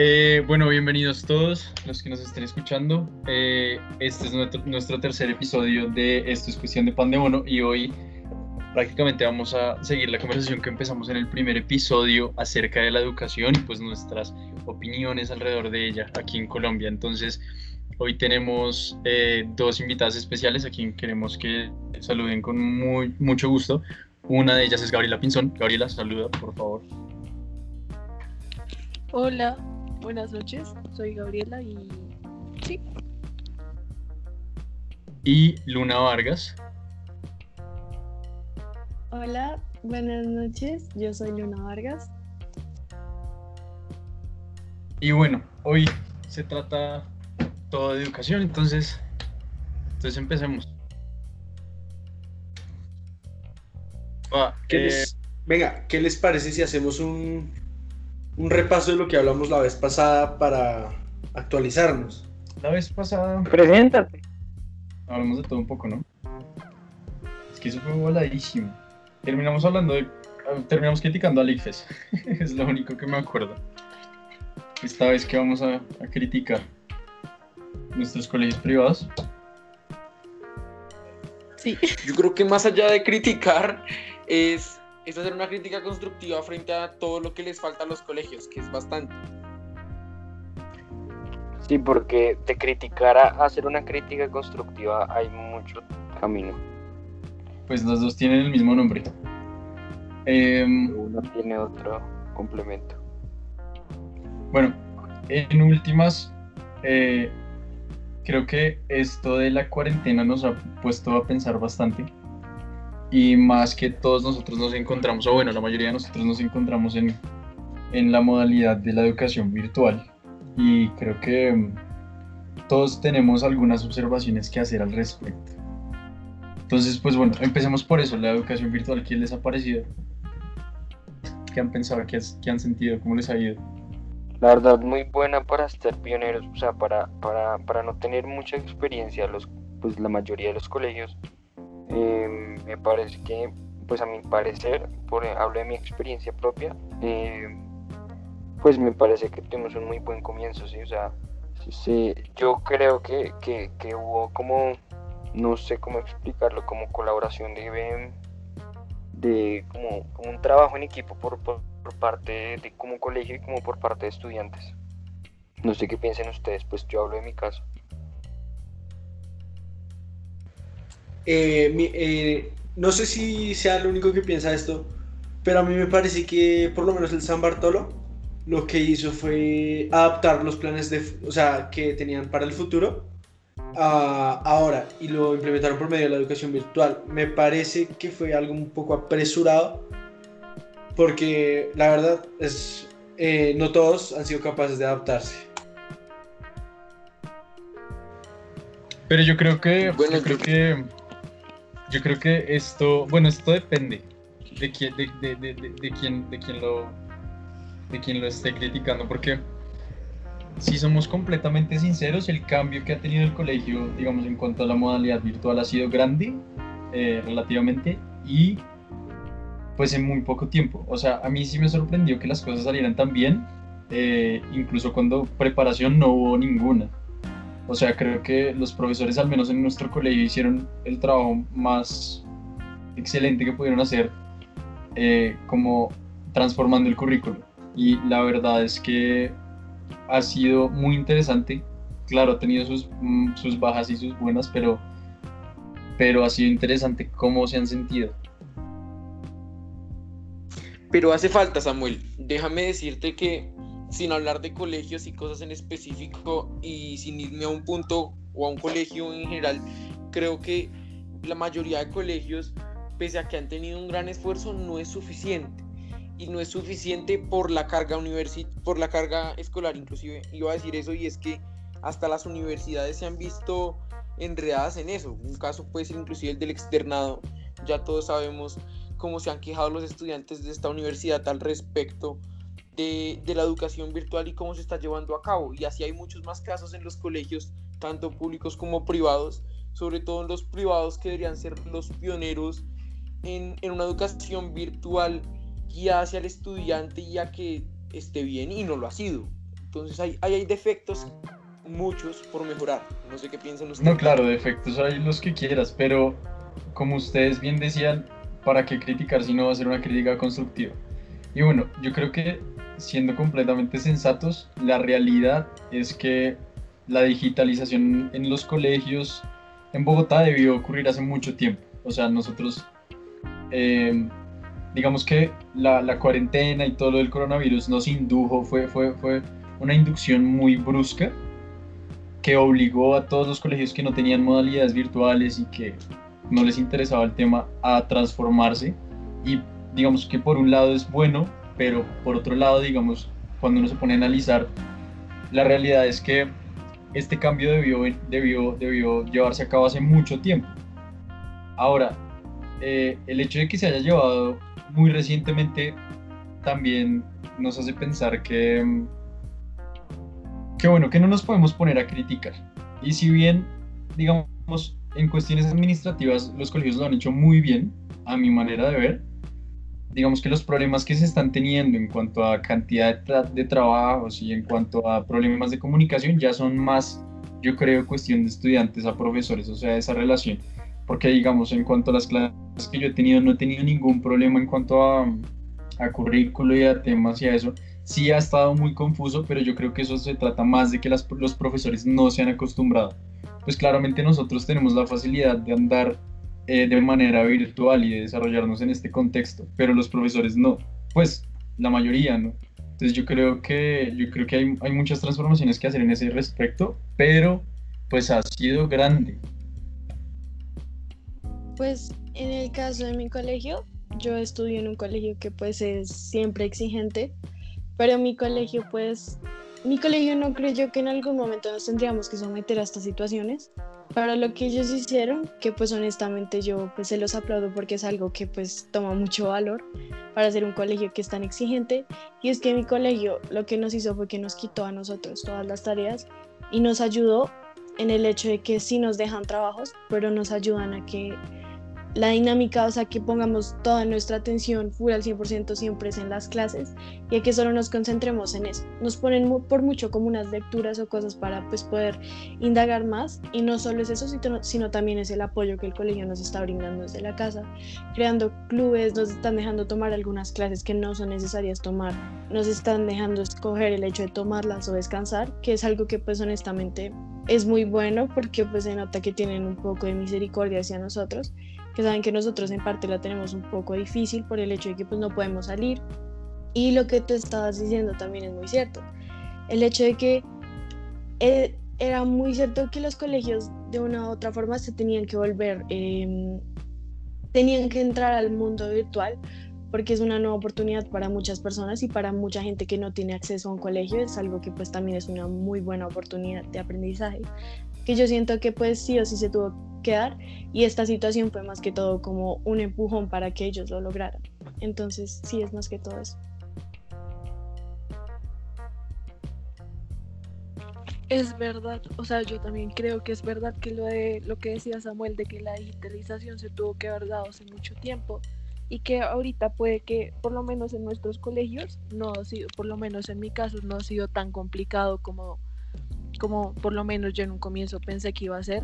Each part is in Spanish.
Eh, bueno, bienvenidos todos los que nos estén escuchando. Eh, este es nuestro, tercer episodio de Esto es cuestión de pan de mono y hoy prácticamente vamos a seguir la conversación que empezamos en el primer episodio acerca de la educación y pues nuestras opiniones alrededor de ella aquí en Colombia. Entonces, hoy tenemos eh, dos invitadas especiales a quien queremos que saluden con muy, mucho gusto. Una de ellas es Gabriela Pinzón. Gabriela, saluda, por favor. Hola, Buenas noches, soy Gabriela y sí. Y Luna Vargas. Hola, buenas noches, yo soy Luna Vargas. Y bueno, hoy se trata todo de educación, entonces, entonces empecemos. Eh, venga, ¿qué les parece si hacemos un, un repaso de lo que hablamos la vez pasada para actualizarnos. La vez pasada. Preséntate. Hablamos de todo un poco, ¿no? Es que eso fue voladísimo. Terminamos hablando de. Terminamos criticando al IFES. es lo único que me acuerdo. Esta vez que vamos a, a criticar nuestros colegios privados. Sí. Yo creo que más allá de criticar es es hacer una crítica constructiva frente a todo lo que les falta a los colegios, que es bastante. Sí, porque de criticar a hacer una crítica constructiva hay mucho camino. Pues los dos tienen el mismo nombre. Em, Uno tiene otro complemento. Bueno, en últimas, eh, creo que esto de la cuarentena nos ha puesto a pensar bastante y más que todos nosotros nos encontramos, o bueno, la mayoría de nosotros nos encontramos en, en la modalidad de la educación virtual y creo que mm, todos tenemos algunas observaciones que hacer al respecto. Entonces, pues bueno, empecemos por eso, la educación virtual, ¿qué les ha parecido? ¿Qué han pensado? ¿Qué, qué han sentido? ¿Cómo les ha ido? La verdad, muy buena para ser pioneros, o sea, para, para, para no tener mucha experiencia, los, pues la mayoría de los colegios Em, me parece que, pues a mi parecer, por, hablo de mi experiencia propia, em, pues me parece que tuvimos un muy buen comienzo, ¿sí? O sea, sí, yo creo que, que, que, hubo como, no sé cómo explicarlo, como colaboración de, de como, como un trabajo en equipo por, por, por, parte de como colegio y como por parte de estudiantes. No sé qué piensen ustedes, pues yo hablo de mi caso. Eh, eh, no sé si sea el único que piensa esto, pero a mí me parece que por lo menos el San Bartolo lo que hizo fue adaptar los planes de, o sea, que tenían para el futuro a ahora y lo implementaron por medio de la educación virtual. Me parece que fue algo un poco apresurado porque la verdad es eh, no todos han sido capaces de adaptarse. Pero yo creo que, bueno, yo creo que yo creo que esto, bueno, esto depende de quién, de, de, de, de, quién, de quién lo, de quién lo esté criticando, porque si somos completamente sinceros, el cambio que ha tenido el colegio, digamos, en cuanto a la modalidad virtual ha sido grande, eh, relativamente, y pues en muy poco tiempo. O sea, a mí sí me sorprendió que las cosas salieran tan bien, eh, incluso cuando preparación no hubo ninguna. O sea, creo que los profesores, al menos en nuestro colegio, hicieron el trabajo más excelente que pudieron hacer, eh, como transformando el currículo. Y la verdad es que ha sido muy interesante. Claro, ha tenido sus, mm, sus bajas y sus buenas, pero, pero ha sido interesante cómo se han sentido. Pero hace falta, Samuel. Déjame decirte que sin hablar de colegios y cosas en específico y sin irme a un punto o a un colegio en general, creo que la mayoría de colegios, pese a que han tenido un gran esfuerzo, no es suficiente. Y no es suficiente por la carga por la carga escolar, inclusive iba a decir eso, y es que hasta las universidades se han visto enredadas en eso. Un caso puede ser inclusive el del externado. Ya todos sabemos cómo se han quejado los estudiantes de esta universidad al respecto de, la educación virtual y cómo se está llevando a cabo. Y así hay muchos más casos en los colegios, tanto públicos como privados, sobre todo en los privados que deberían ser los pioneros en, en una educación virtual guiada hacia el estudiante y a que esté bien y no lo ha sido. Entonces ahí, ahí hay defectos, muchos por mejorar. No sé qué piensan ustedes. No, claro, defectos hay los que quieras, pero como ustedes bien decían, ¿para qué criticar si no va a ser una crítica constructiva? Y bueno, yo creo que siendo completamente sensatos, la realidad es que la digitalización en los colegios en Bogotá debió ocurrir hace mucho tiempo. O sea, nosotros, eh, digamos que la, la, cuarentena y todo lo del coronavirus nos indujo, fue, fue, fue una inducción muy brusca que obligó a todos los colegios que no tenían modalidades virtuales y que no les interesaba el tema a transformarse. Y digamos que por un lado es bueno, pero por otro lado, digamos, cuando uno se pone a analizar, la realidad es que este cambio debió, debió, debió llevarse a cabo hace mucho tiempo. Ahora, eh, el hecho de que se haya llevado muy recientemente también nos hace pensar que, que bueno, que no nos podemos poner a criticar. Y si bien, digamos, en cuestiones administrativas los colegios lo han hecho muy bien, a mi manera de ver, digamos que los problemas que se están teniendo en cuanto a cantidad de, de, trabajos y en cuanto a problemas de comunicación ya son más, yo creo, cuestión de estudiantes a profesores, o sea, esa relación. Porque, digamos, en cuanto a las clases que yo he tenido, no he tenido ningún problema en cuanto a, a currículo y a temas y a eso. Sí ha estado muy confuso, pero yo creo que eso se trata más de que las, los profesores no se han acostumbrado. Pues claramente nosotros tenemos la facilidad de andar eh, de manera virtual y de desarrollarnos en este contexto, pero los profesores no, pues la mayoría no. Entonces yo creo que, yo creo que hay, hay muchas transformaciones que hacer en ese respecto, pero pues ha sido grande. Pues en el caso de mi colegio, yo estudio en un colegio que pues es siempre exigente, pero mi colegio pues, mi colegio no creyó que en algún momento nos tendríamos que someter a estas situaciones, para lo que ellos hicieron, que pues honestamente yo pues se los aplaudo porque es algo que pues toma mucho valor para ser un colegio que es tan exigente. Y es que mi colegio lo que nos hizo fue que nos quitó a nosotros todas las tareas y nos ayudó en el hecho de que sí nos dejan trabajos, pero nos ayudan a que la dinámica, o sea, que pongamos toda nuestra atención full al 100% siempre es en las clases y que solo nos concentremos en eso. Nos ponen por mucho como unas lecturas o cosas para pues poder indagar más y no solo es eso, sino, sino también es el apoyo que el colegio nos está brindando desde la casa, creando clubes, nos están dejando tomar algunas clases que no son necesarias tomar, nos están dejando escoger el hecho de tomarlas o descansar, que es algo que pues honestamente es muy bueno porque pues se nota que tienen un poco de misericordia hacia nosotros que saben que nosotros en parte la tenemos un poco difícil por el hecho de que pues no podemos salir. Y lo que tú estabas diciendo también es muy cierto. El hecho de que eh, era muy cierto que los colegios de una u otra forma se tenían que volver, eh, tenían que entrar al mundo virtual porque es una nueva oportunidad para muchas personas y para mucha gente que no tiene acceso a un colegio es algo que pues también es una muy buena oportunidad de aprendizaje que yo siento que pues sí o sí se tuvo que dar y esta situación fue más que todo como un empujón para que ellos lo lograran. Entonces sí es más que todo eso. Es verdad, o sea, yo también creo que es verdad que lo de lo que decía Samuel de que la digitalización se tuvo que haber dado hace mucho tiempo y que ahorita puede que por lo menos en nuestros colegios no ha sido, por lo menos en mi caso no ha sido tan complicado como como por lo menos yo en un comienzo pensé que iba a ser,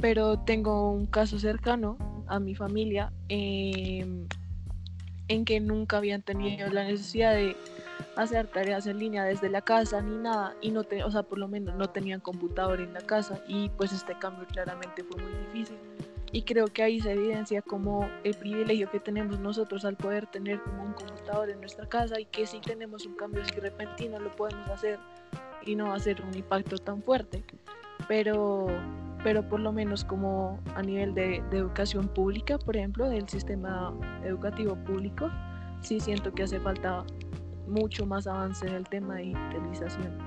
pero tengo un caso cercano a mi familia em, en que nunca habían tenido la necesidad de hacer tareas en línea desde la casa ni nada y no te, o sea, por lo menos no tenían computador en la casa y pues este cambio claramente fue muy difícil. Y creo que ahí se evidencia como el privilegio que tenemos nosotros al poder tener como un computador en nuestra casa y que si tenemos un cambio así repentino lo podemos hacer y no va a ser un impacto tan fuerte. Pero, pero por lo menos como a nivel de, de educación pública, por ejemplo, del sistema educativo público, sí siento que hace falta mucho más avance en el tema de digitalización.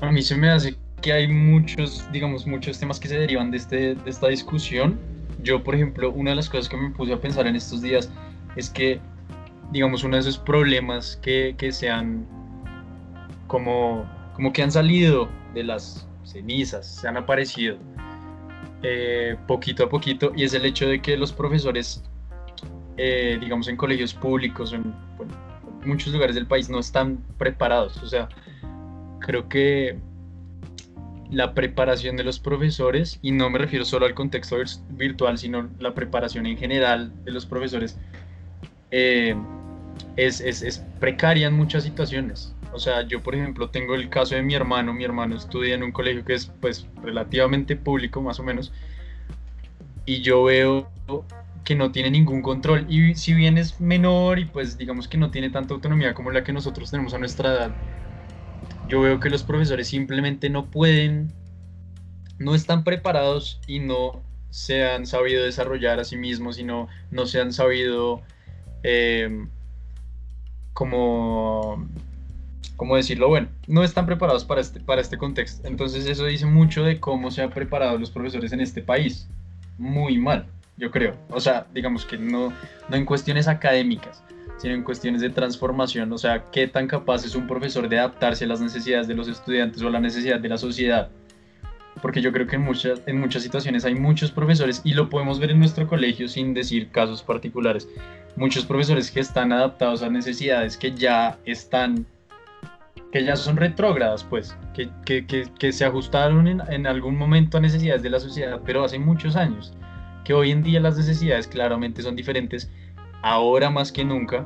A mí se me hace que hay muchos, digamos, muchos temas que se derivan de, este, de esta discusión. Yo, por ejemplo, una de las cosas que me puse a pensar en estos días es que, digamos, uno de esos problemas que, que se han como, como que han salido de las cenizas, se han aparecido eh, poquito a poquito, y es el hecho de que los profesores, eh, digamos en colegios públicos, en, muchos lugares del país no están preparados. O sea, creo que la preparación de los profesores, y no me refiero solo al contexto virtual, sino la preparación en general de los profesores, eh, es, es, es, precaria en muchas situaciones. O sea, yo por ejemplo tengo el caso de mi hermano, mi hermano estudia en un colegio que es pues relativamente público más o menos, y yo veo que no tiene ningún control, y si bien es menor y pues digamos que no tiene tanta autonomía como la que nosotros tenemos a nuestra edad, yo veo que los profesores simplemente no pueden, no están preparados y no se han sabido desarrollar a sí mismos y no, no se han sabido eh, como, ¿cómo decirlo? Bueno, no están preparados para este, para este contexto. Entonces eso dice mucho de cómo se han preparado los profesores en este país. Muy mal, yo creo. O sea, digamos que no, no en cuestiones académicas, sino en cuestiones de transformación. O sea, qué tan capaz es un profesor de adaptarse a las necesidades de los estudiantes o a la necesidad de la sociedad. Porque yo creo que en muchas, en muchas situaciones hay muchos profesores, y lo podemos ver en nuestro colegio sin decir casos particulares, muchos profesores que están adaptados a necesidades que ya están, que ya son retrógradas, pues, que, que, que, se ajustaron en, en, algún momento a necesidades de la sociedad, pero hace muchos años, que hoy en día las necesidades claramente son diferentes, ahora más que nunca,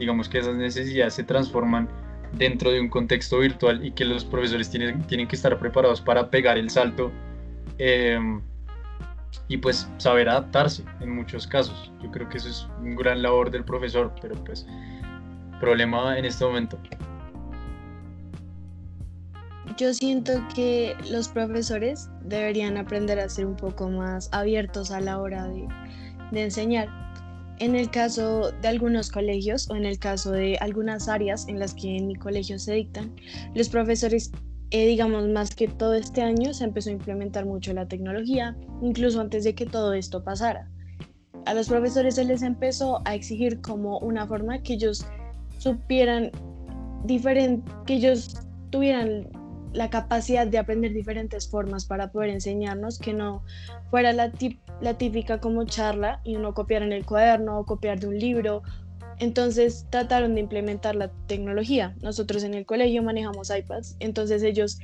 digamos que esas necesidades se transforman dentro de un contexto virtual y que los profesores tienen, tienen que estar preparados para pegar el salto. Eh, y pues saber adaptarse en muchos casos. Yo creo que eso es un gran labor del profesor, pero pues problema en este momento. Yo siento que los profesores deberían aprender a ser un poco más abiertos a la hora de, enseñar. En el caso de algunos colegios o en el caso de algunas áreas en las que en mi colegio se dictan, los profesores eh, digamos, más que todo este año se empezó a implementar mucho la tecnología, incluso antes de que todo esto pasara. A los profesores se les empezó a exigir como una forma que ellos supieran diferente, que ellos tuvieran la capacidad de aprender diferentes formas para poder enseñarnos, que no fuera la, típica como charla y uno copiar en el cuaderno o copiar de un libro entonces trataron de implementar la tecnología. Nosotros en el colegio manejamos iPads, entonces ellos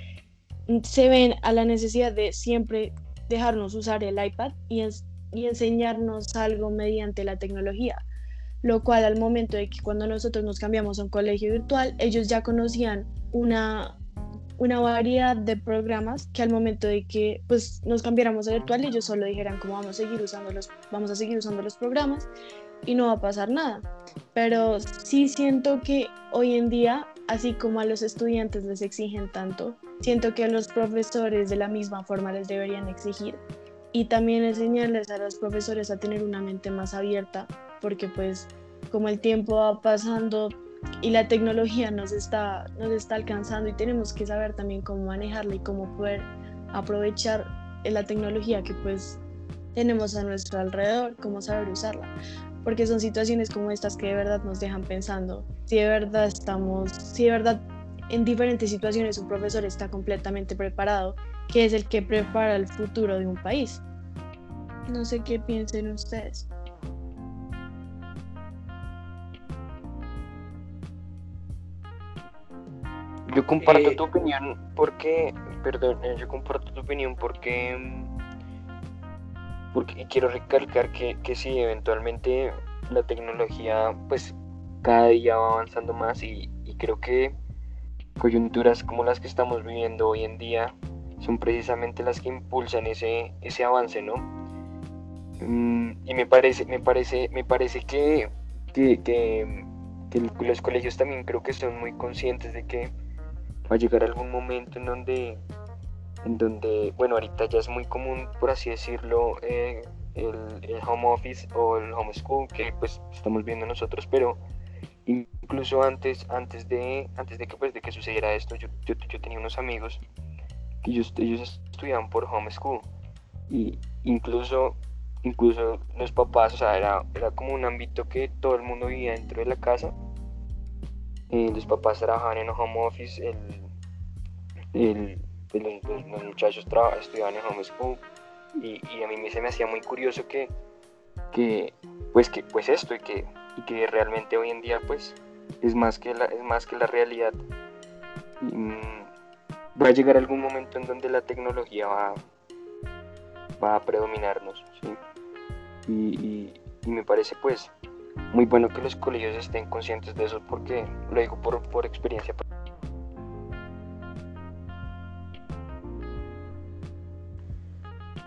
se ven a la necesidad de siempre dejarnos usar el iPad y, y enseñarnos algo mediante la tecnología. Lo cual al momento de que cuando nosotros nos cambiamos a un colegio virtual, ellos ya conocían una, una variedad de programas que al momento de que pues, nos cambiáramos a virtual, ellos solo dijeran cómo vamos a seguir usando los, vamos a seguir usando los programas y no va a pasar nada. Pero sí siento que hoy en día, así como a los estudiantes les exigen tanto, siento que a los profesores de la misma forma les deberían exigir y también enseñarles a los profesores a tener una mente más abierta, porque pues como el tiempo va pasando y la tecnología nos está, nos está alcanzando y tenemos que saber también cómo manejarla y cómo poder aprovechar la tecnología que pues tenemos a nuestro alrededor, cómo saber usarla porque son situaciones como estas que de verdad nos dejan pensando si de verdad estamos, si de verdad en diferentes situaciones un profesor está completamente preparado, que es el que prepara el futuro de un país. No sé qué piensen ustedes. Yo comparto eh, tu opinión porque, perdón, eh, yo comparto tu opinión porque porque quiero recalcar que, que sí, eventualmente la tecnología pues cada día va avanzando más y, creo que coyunturas como las que estamos viviendo hoy en día son precisamente las que impulsan ese, ese avance, ¿no? Mm, y me parece, me parece, me parece que, que, que, que, los colegios también creo que son muy conscientes de que va llegar algún momento en donde en donde, bueno, ahorita ya es muy común, por así decirlo, eh, el, home office o el homeschool que pues estamos viendo nosotros, pero incluso antes, antes de, antes de que pues de que sucediera esto, yo, yo, tenía unos amigos que ellos, ellos estudiaban por homeschool y incluso incluso los papás, o sea, era, era como un ámbito que todo el mundo vivía dentro de la casa. Eh, los papás trabajaban en home office, el, los, muchachos estudiaban en homeschool y, y a mí se me hacía muy curioso que, pues que pues esto y que, y que realmente hoy en día pues es más que la, es más que la realidad. Mm, va a llegar algún momento en donde la tecnología va, va a predominarnos, y, me parece pues muy bueno que los colegios estén conscientes de eso porque lo digo por, por experiencia.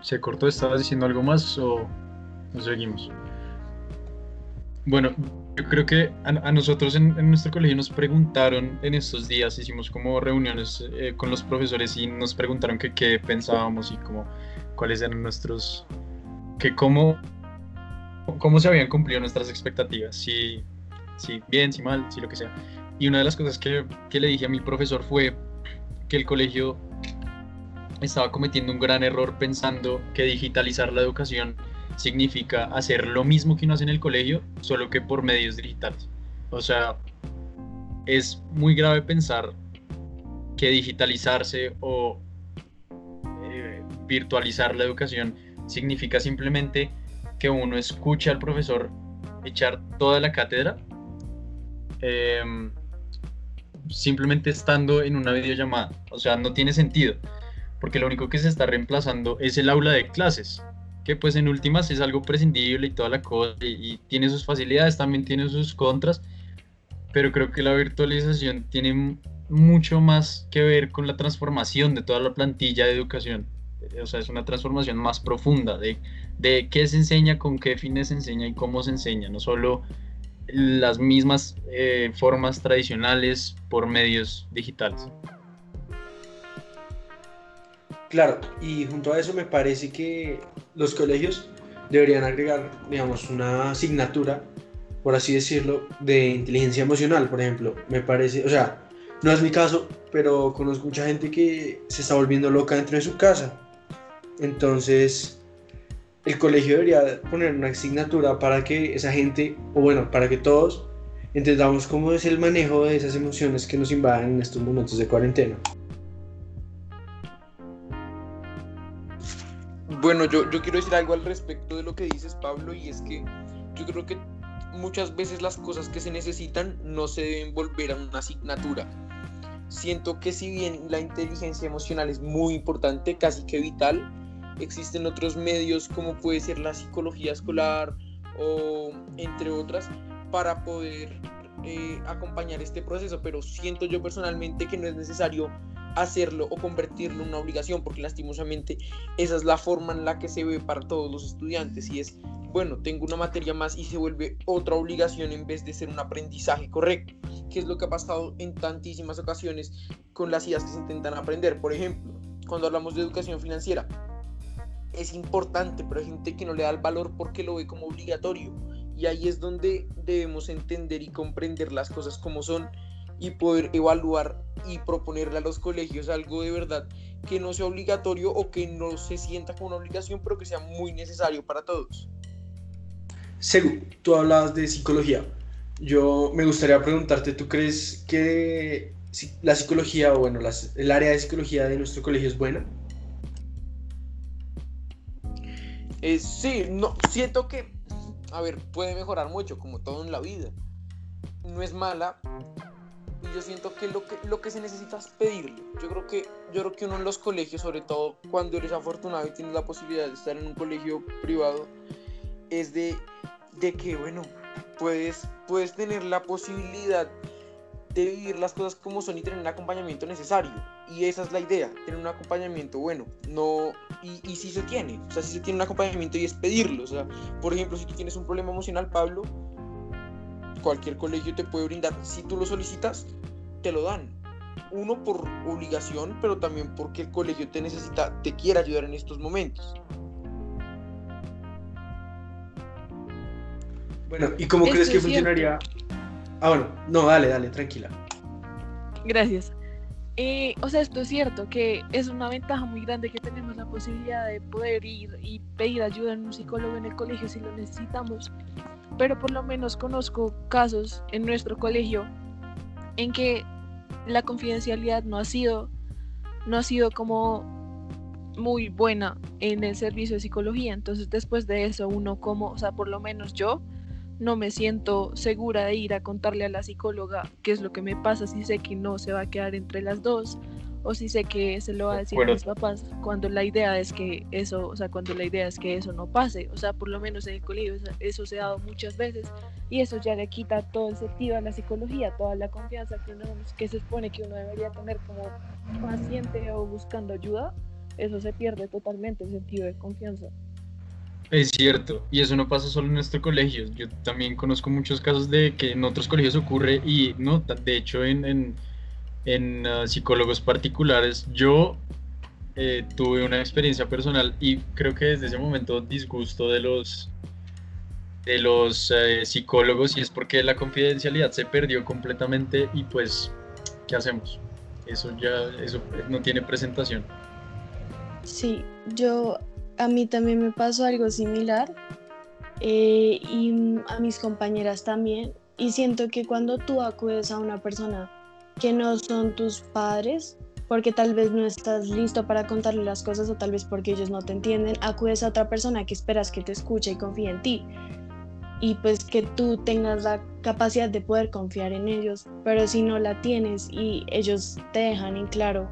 ¿Se cortó? ¿Estabas diciendo algo más o nos seguimos? Bueno, yo creo que a, nosotros en, nuestro colegio nos preguntaron en estos días, hicimos como reuniones eh, con los profesores y nos preguntaron que qué pensábamos y como cuáles eran nuestros, que cómo, cómo se habían cumplido nuestras expectativas, si, si bien, si mal, si lo que sea. Y una de las cosas que, que le dije a mi profesor fue que el colegio estaba cometiendo un gran error pensando que digitalizar la educación significa hacer lo mismo que uno hace en el colegio, solo que por medios digitales. O sea, es muy grave pensar que digitalizarse o eh, virtualizar la educación significa simplemente que uno escucha al profesor echar toda la cátedra em, simplemente estando en una videollamada. O sea, no tiene sentido porque lo único que se está reemplazando es el aula de clases, que pues en últimas es algo prescindible y toda la cosa, y, tiene sus facilidades, también tiene sus contras, pero creo que la virtualización tiene mucho más que ver con la transformación de toda la plantilla de educación. O sea, es una transformación más profunda de, de qué se enseña, con qué fines se enseña y cómo se enseña, no solo las mismas eh, formas tradicionales por medios digitales. Claro, y junto a eso me parece que los colegios deberían agregar, digamos, una asignatura, por así decirlo, de inteligencia emocional, por ejemplo. Me parece, o sea, no es mi caso, pero conozco mucha gente que se está volviendo loca dentro de su casa. Entonces, el colegio debería poner una asignatura para que esa gente, o bueno, para que todos entendamos cómo es el manejo de esas emociones que nos invaden en estos momentos de cuarentena. Bueno, yo, yo quiero decir algo al respecto de lo que dices, Pablo, y es que yo creo que muchas veces las cosas que se necesitan no se deben volver a una asignatura. Siento que si bien la inteligencia emocional es muy importante, casi que vital, existen otros medios como puede ser la psicología escolar o entre otras para poder eh, acompañar este proceso, pero siento yo personalmente que no es necesario hacerlo o convertirlo en una obligación, porque lastimosamente esa es la forma en la que se ve para todos los estudiantes y es, bueno, tengo una materia más y se vuelve otra obligación en vez de ser un aprendizaje correcto, que es lo que ha pasado en tantísimas ocasiones con las ideas que se intentan aprender. Por ejemplo, cuando hablamos de educación financiera, es importante, pero hay gente que no le da el valor porque lo ve como obligatorio. Y ahí es donde debemos entender y comprender las cosas como son y poder evaluar y proponerle a los colegios algo de verdad que no sea obligatorio o que no se sienta como una obligación, pero que sea muy necesario para todos. Segu, tú hablabas de psicología. Yo me gustaría preguntarte, ¿tú crees que la psicología o bueno, el área de psicología de nuestro colegio es buena? Eh, sí, no, siento que, a ver, puede mejorar mucho, como todo en la vida. No es mala, y yo siento que lo que, lo que se necesita es pedirlo. Yo creo, que, yo creo que uno en los colegios, sobre todo cuando eres afortunado y tienes la posibilidad de estar en un colegio privado, es de, de que, bueno, puedes, puedes tener la posibilidad de vivir las cosas como son y tener un acompañamiento necesario. Y esa es la idea, tener un acompañamiento bueno. No, y, y si se tiene, o sea, si se tiene un acompañamiento y es pedirlo. O sea, por ejemplo, si tú tienes un problema emocional, Pablo, cualquier colegio te puede brindar. Si tú lo solicitas, te lo dan. Uno por obligación, pero también porque el colegio te necesita, te quiere ayudar en estos momentos. Bueno, ¿y cómo crees que funcionaría? Ah, bueno, no, dale, dale, tranquila. Gracias. Eh, o sea, esto es cierto, que es una ventaja muy grande que tenemos la posibilidad de poder ir y pedir ayuda en un psicólogo en el colegio si lo necesitamos. Pero por lo menos conozco casos en nuestro colegio en que la confidencialidad no ha sido no ha sido como muy buena en el servicio de psicología. Entonces después de eso uno como o sea por lo menos yo no me siento segura de ir a contarle a la psicóloga qué es lo que me pasa si sé que no se va a quedar entre las dos o si sé que se lo va a decir a mis papás cuando la idea es que eso, o sea, cuando la idea es que eso no pase, o sea, por lo menos en el colegio eso, se ha dado muchas veces y eso ya le quita todo el sentido a la psicología, toda la confianza que uno que se supone que uno debería tener como paciente o buscando ayuda, eso se pierde totalmente el sentido de confianza. Es cierto, y eso no pasa solo en nuestro colegio. Yo también conozco muchos casos de que en otros colegios ocurre y no, de hecho en en ah, psicólogos particulares. Yo eh, tuve una experiencia personal y creo que desde ese momento disgusto de los de los eh, psicólogos y es porque la confidencialidad se perdió completamente y pues ¿qué hacemos? Eso ya eso no tiene presentación. Sí, yo a mí también me pasó algo similar eh, y a mis compañeras también y siento que cuando tú acudes a una persona que no son tus padres, porque tal vez no estás listo para contarle las cosas o tal vez porque ellos no te entienden, acudes a otra persona que esperas que te escuche y confíe en ti. Y pues que tú tengas la capacidad de poder confiar en ellos, pero si no la tienes y ellos te dejan en claro,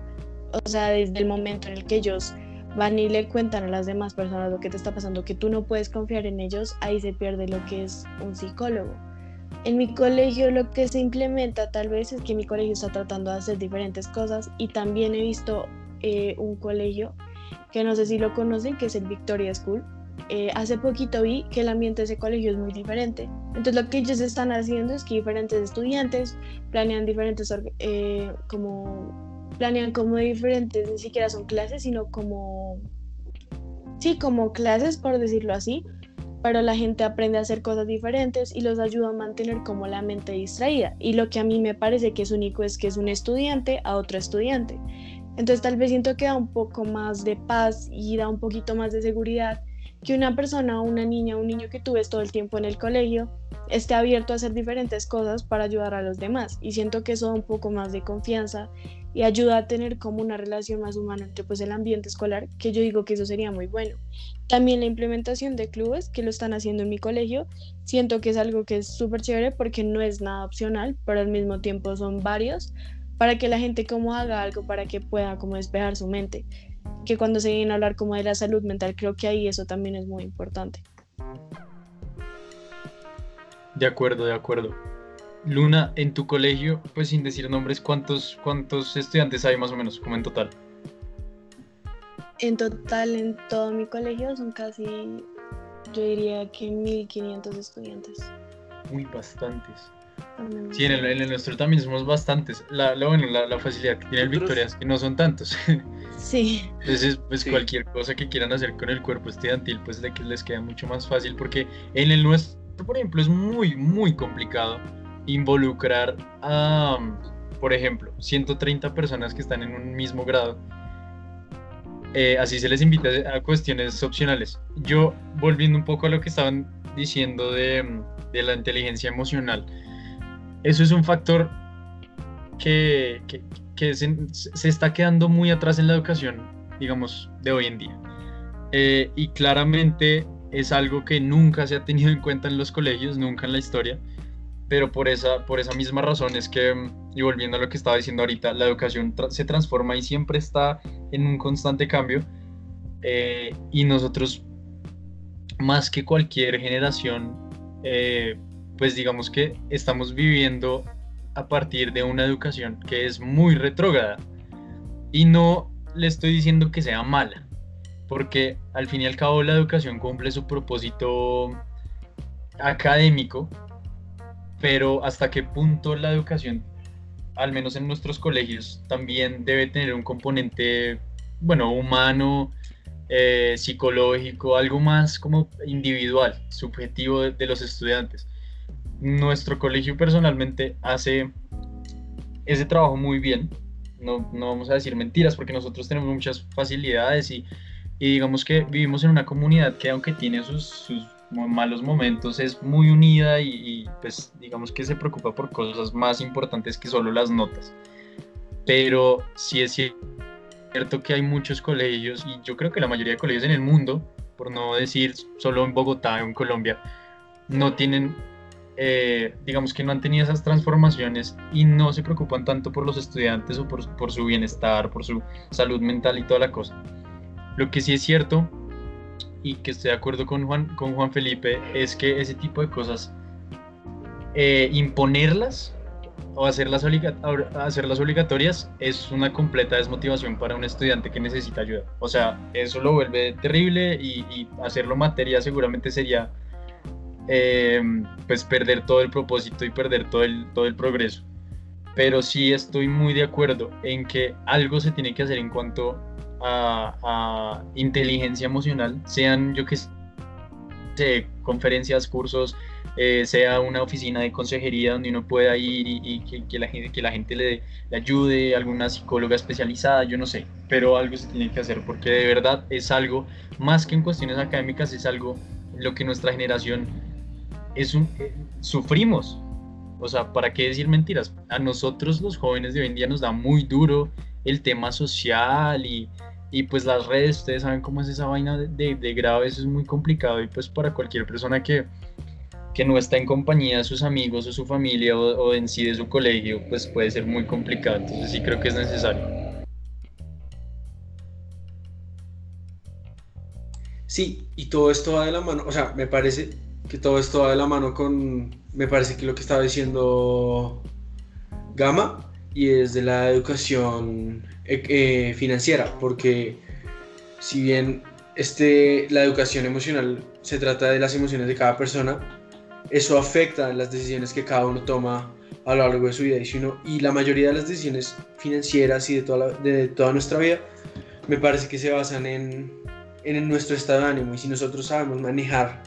o sea, desde el momento en el que ellos van y le cuentan a las demás personas lo que te está pasando, que tú no puedes confiar en ellos, ahí se pierde lo que es un psicólogo. En mi colegio lo que se implementa tal vez es que mi colegio está tratando de hacer diferentes cosas y también he visto eh, un colegio que no sé si lo conocen, que es el Victoria School. Eh, hace poquito vi que el ambiente de ese colegio es muy diferente. Entonces lo que ellos están haciendo es que diferentes estudiantes planean diferentes, eh, como, planean como diferentes, ni siquiera son clases, sino como, sí, como clases, por decirlo así, pero la gente aprende a hacer cosas diferentes y los ayuda a mantener como la mente distraída. Y lo que a mí me parece que es único es que es un estudiante a otro estudiante. Entonces tal vez siento que da un poco más de paz y da un poquito más de seguridad que una persona, una niña, un niño que tú ves todo el tiempo en el colegio, esté abierto a hacer diferentes cosas para ayudar a los demás. Y siento que eso da un poco más de confianza y ayuda a tener como una relación más humana entre pues el ambiente escolar, que yo digo que eso sería muy bueno. También la implementación de clubes que lo están haciendo en mi colegio, siento que es algo que es súper chévere porque no es nada opcional, pero al mismo tiempo son varios para que la gente como haga algo para que pueda como despejar su mente. Que cuando se viene a hablar como de la salud mental, creo que ahí eso también es muy importante. De acuerdo, de acuerdo. Luna, en tu colegio, pues sin decir nombres, ¿cuántos, cuántos estudiantes hay más o menos, como en total? En total, en todo mi colegio son casi, yo diría que 1500 estudiantes. Muy bastantes. Sí, en el, nuestro también somos bastantes. La, bueno, la, facilidad que tiene el Victoria es que no son tantos. Sí. Entonces, pues cualquier cosa que quieran hacer con el cuerpo estudiantil, pues les queda mucho más fácil porque en el nuestro, por ejemplo, es muy, muy complicado involucrar a, por ejemplo, 130 personas que están en un mismo grado. Eh, así se les invita a cuestiones opcionales. Yo, volviendo un poco a lo que estaban diciendo de, la inteligencia emocional, eso es un factor que, se, está quedando muy atrás en la educación, digamos, de hoy en día. Eh, y claramente es algo que nunca se ha tenido en cuenta en los colegios, nunca en la historia pero por esa, por esa misma razón es que, y volviendo a lo que estaba diciendo ahorita, la educación se transforma y siempre está en un constante cambio. Eh, y nosotros, más que cualquier generación, eh, pues digamos que estamos viviendo a partir de una educación que es muy retrógrada. Y no le estoy diciendo que sea mala, porque al fin y al cabo la educación cumple su propósito académico, pero hasta qué punto la educación, al menos en nuestros colegios, también debe tener un componente, bueno, humano, eh, psicológico, algo más como individual, subjetivo de, los estudiantes. Nuestro colegio personalmente hace ese trabajo muy bien, no, no, vamos a decir mentiras porque nosotros tenemos muchas facilidades y, y, digamos que vivimos en una comunidad que aunque tiene sus, sus malos momentos es muy unida y, pues digamos que se preocupa por cosas más importantes que solo las notas. Pero sí es cierto que hay muchos colegios y yo creo que la mayoría de colegios en el mundo, por no decir solo en Bogotá o en Colombia, no tienen eh, digamos que no han tenido esas transformaciones y no se preocupan tanto por los estudiantes o por, por, su bienestar, por su salud mental y toda la cosa. Lo que sí es cierto y que estoy de acuerdo con Juan, con Juan Felipe es que ese tipo de cosas, eh, imponerlas o hacerlas, hacerlas obligatorias es una completa desmotivación para un estudiante que necesita ayuda. O sea, eso lo vuelve terrible y, hacerlo materia seguramente sería eh, pues perder todo el propósito y perder todo el, todo el progreso. Pero sí estoy muy de acuerdo en que algo se tiene que hacer en cuanto a, inteligencia emocional, sean yo que sé, conferencias, cursos, eh, sea una oficina de consejería donde uno pueda ir y, que, la gente, que la gente le, ayude, alguna psicóloga especializada, yo no sé, pero algo se tiene que hacer porque de verdad es algo, más que en cuestiones académicas, es algo lo que nuestra generación es un, eh, sufrimos. O sea, ¿para qué decir mentiras? A nosotros los jóvenes de hoy en día nos da muy duro el tema social y, y pues las redes, ustedes saben cómo es esa vaina de, de grave, eso es muy complicado y pues para cualquier persona que, que no está en compañía de sus amigos o su familia o, en sí de su colegio, pues puede ser muy complicado. Entonces sí creo que es necesario. Sí, y todo esto va de la mano, o sea, me parece que todo esto va de la mano con, me parece que lo que estaba diciendo Gama, y es de la educación eh, eh, financiera, porque si bien este, la educación emocional se trata de las emociones de cada persona, eso afecta las decisiones que cada uno toma a lo largo de su vida. Y, la mayoría de las decisiones financieras y de toda, de toda nuestra vida me parece que se basan en, en nuestro estado de ánimo. Y si nosotros sabemos manejar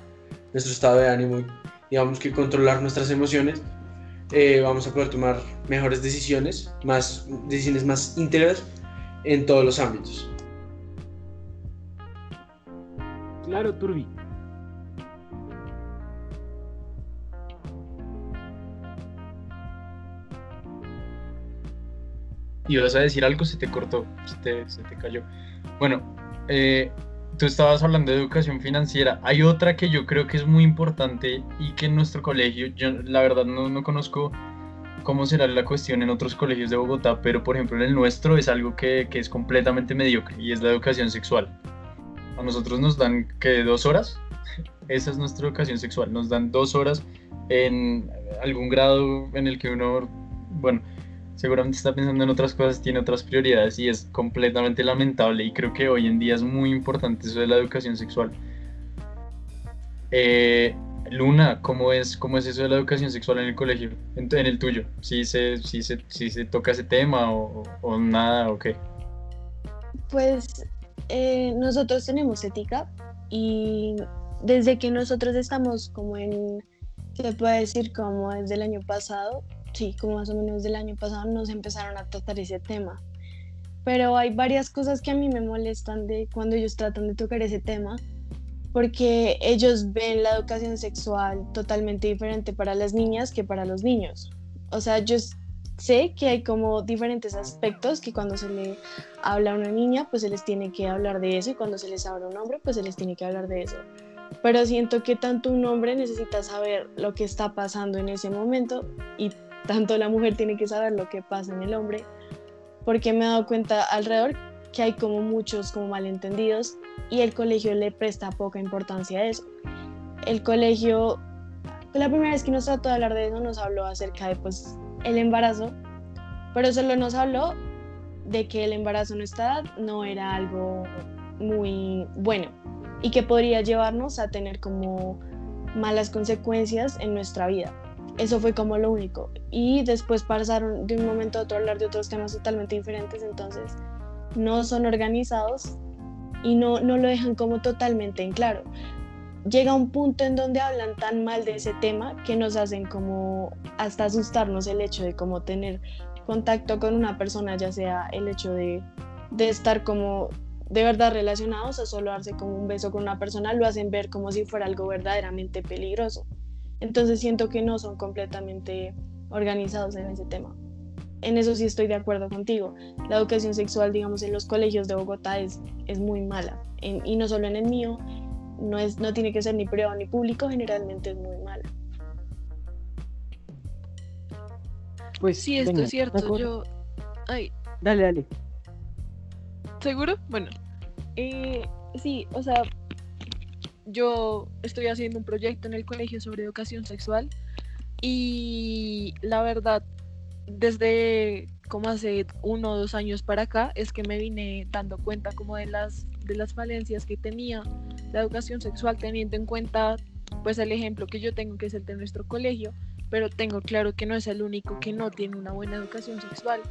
nuestro estado de ánimo y digamos que controlar nuestras emociones, eh, vamos a poder tomar mejores decisiones, más decisiones más íntegras en todos los ámbitos. Claro, Turbi. y vas a decir algo, se te cortó, se te, se te cayó. Bueno, eh, tú estabas hablando de educación financiera. Hay otra que yo creo que es muy importante y que en nuestro colegio, yo la verdad no, no conozco cómo será la cuestión en otros colegios de Bogotá, pero por ejemplo en el nuestro es algo que, que es completamente mediocre y es la educación sexual. A nosotros nos dan que dos horas, esa es nuestra educación sexual, nos dan dos horas en algún grado en el que uno, bueno, seguramente está pensando en otras cosas, tiene otras prioridades y es completamente lamentable y creo que hoy en día es muy importante eso de la educación sexual. Eh, Luna, ¿cómo es, ¿cómo es eso de la educación sexual en el colegio, en, el tuyo? ¿Sí se, sí, se, se toca ese tema o, nada o qué? Pues eh, nosotros tenemos ética y desde que nosotros estamos como en, se puede decir como desde el año pasado, sí, como más o menos del año pasado nos empezaron a tratar ese tema. Pero hay varias cosas que a mí me molestan de cuando ellos tratan de tocar ese tema, porque ellos ven la educación sexual totalmente diferente para las niñas que para los niños. O sea, yo sé que hay como diferentes aspectos que cuando se le habla a una niña, pues se les tiene que hablar de eso y cuando se les habla a un hombre, pues se les tiene que hablar de eso pero siento que tanto un hombre necesita saber lo que está pasando en ese momento y tanto la mujer tiene que saber lo que pasa en el hombre, porque me he dado cuenta alrededor que hay como muchos como malentendidos y el colegio le presta poca importancia a eso. El colegio, la primera vez que nos trató de hablar de eso, nos habló acerca de pues el embarazo, pero solo nos habló de que el embarazo en nuestra edad no era algo muy bueno y que podría llevarnos a tener como malas consecuencias en nuestra vida. Eso fue como lo único. Y después pasaron de un momento a otro a hablar de otros temas totalmente diferentes, entonces no son organizados y no, no lo dejan como totalmente en claro. Llega un punto en donde hablan tan mal de ese tema que nos hacen como hasta asustarnos el hecho de como tener contacto con una persona, ya sea el hecho de, de estar como de verdad relacionados a solo darse como un beso con una persona, lo hacen ver como si fuera algo verdaderamente peligroso. Entonces siento que no son completamente organizados en ese tema. En eso sí estoy de acuerdo contigo. La educación sexual, digamos, en los colegios de Bogotá es, es muy mala. y no solo en el mío, no, es, no tiene que ser ni privado ni público, generalmente es muy mala. Pues, Sí, esto venga, es cierto. Yo. Ay, Dale, dale. ¿seguro? Bueno. Eh, sí, o sea, yo estoy haciendo un proyecto en el colegio sobre educación sexual y la verdad, desde como hace uno o dos años para acá, es que me vine dando cuenta como de las, de las falencias que tenía la educación sexual, teniendo en cuenta pues el ejemplo que yo tengo, que es el de nuestro colegio, pero tengo claro que no es el único que no tiene una buena educación sexual,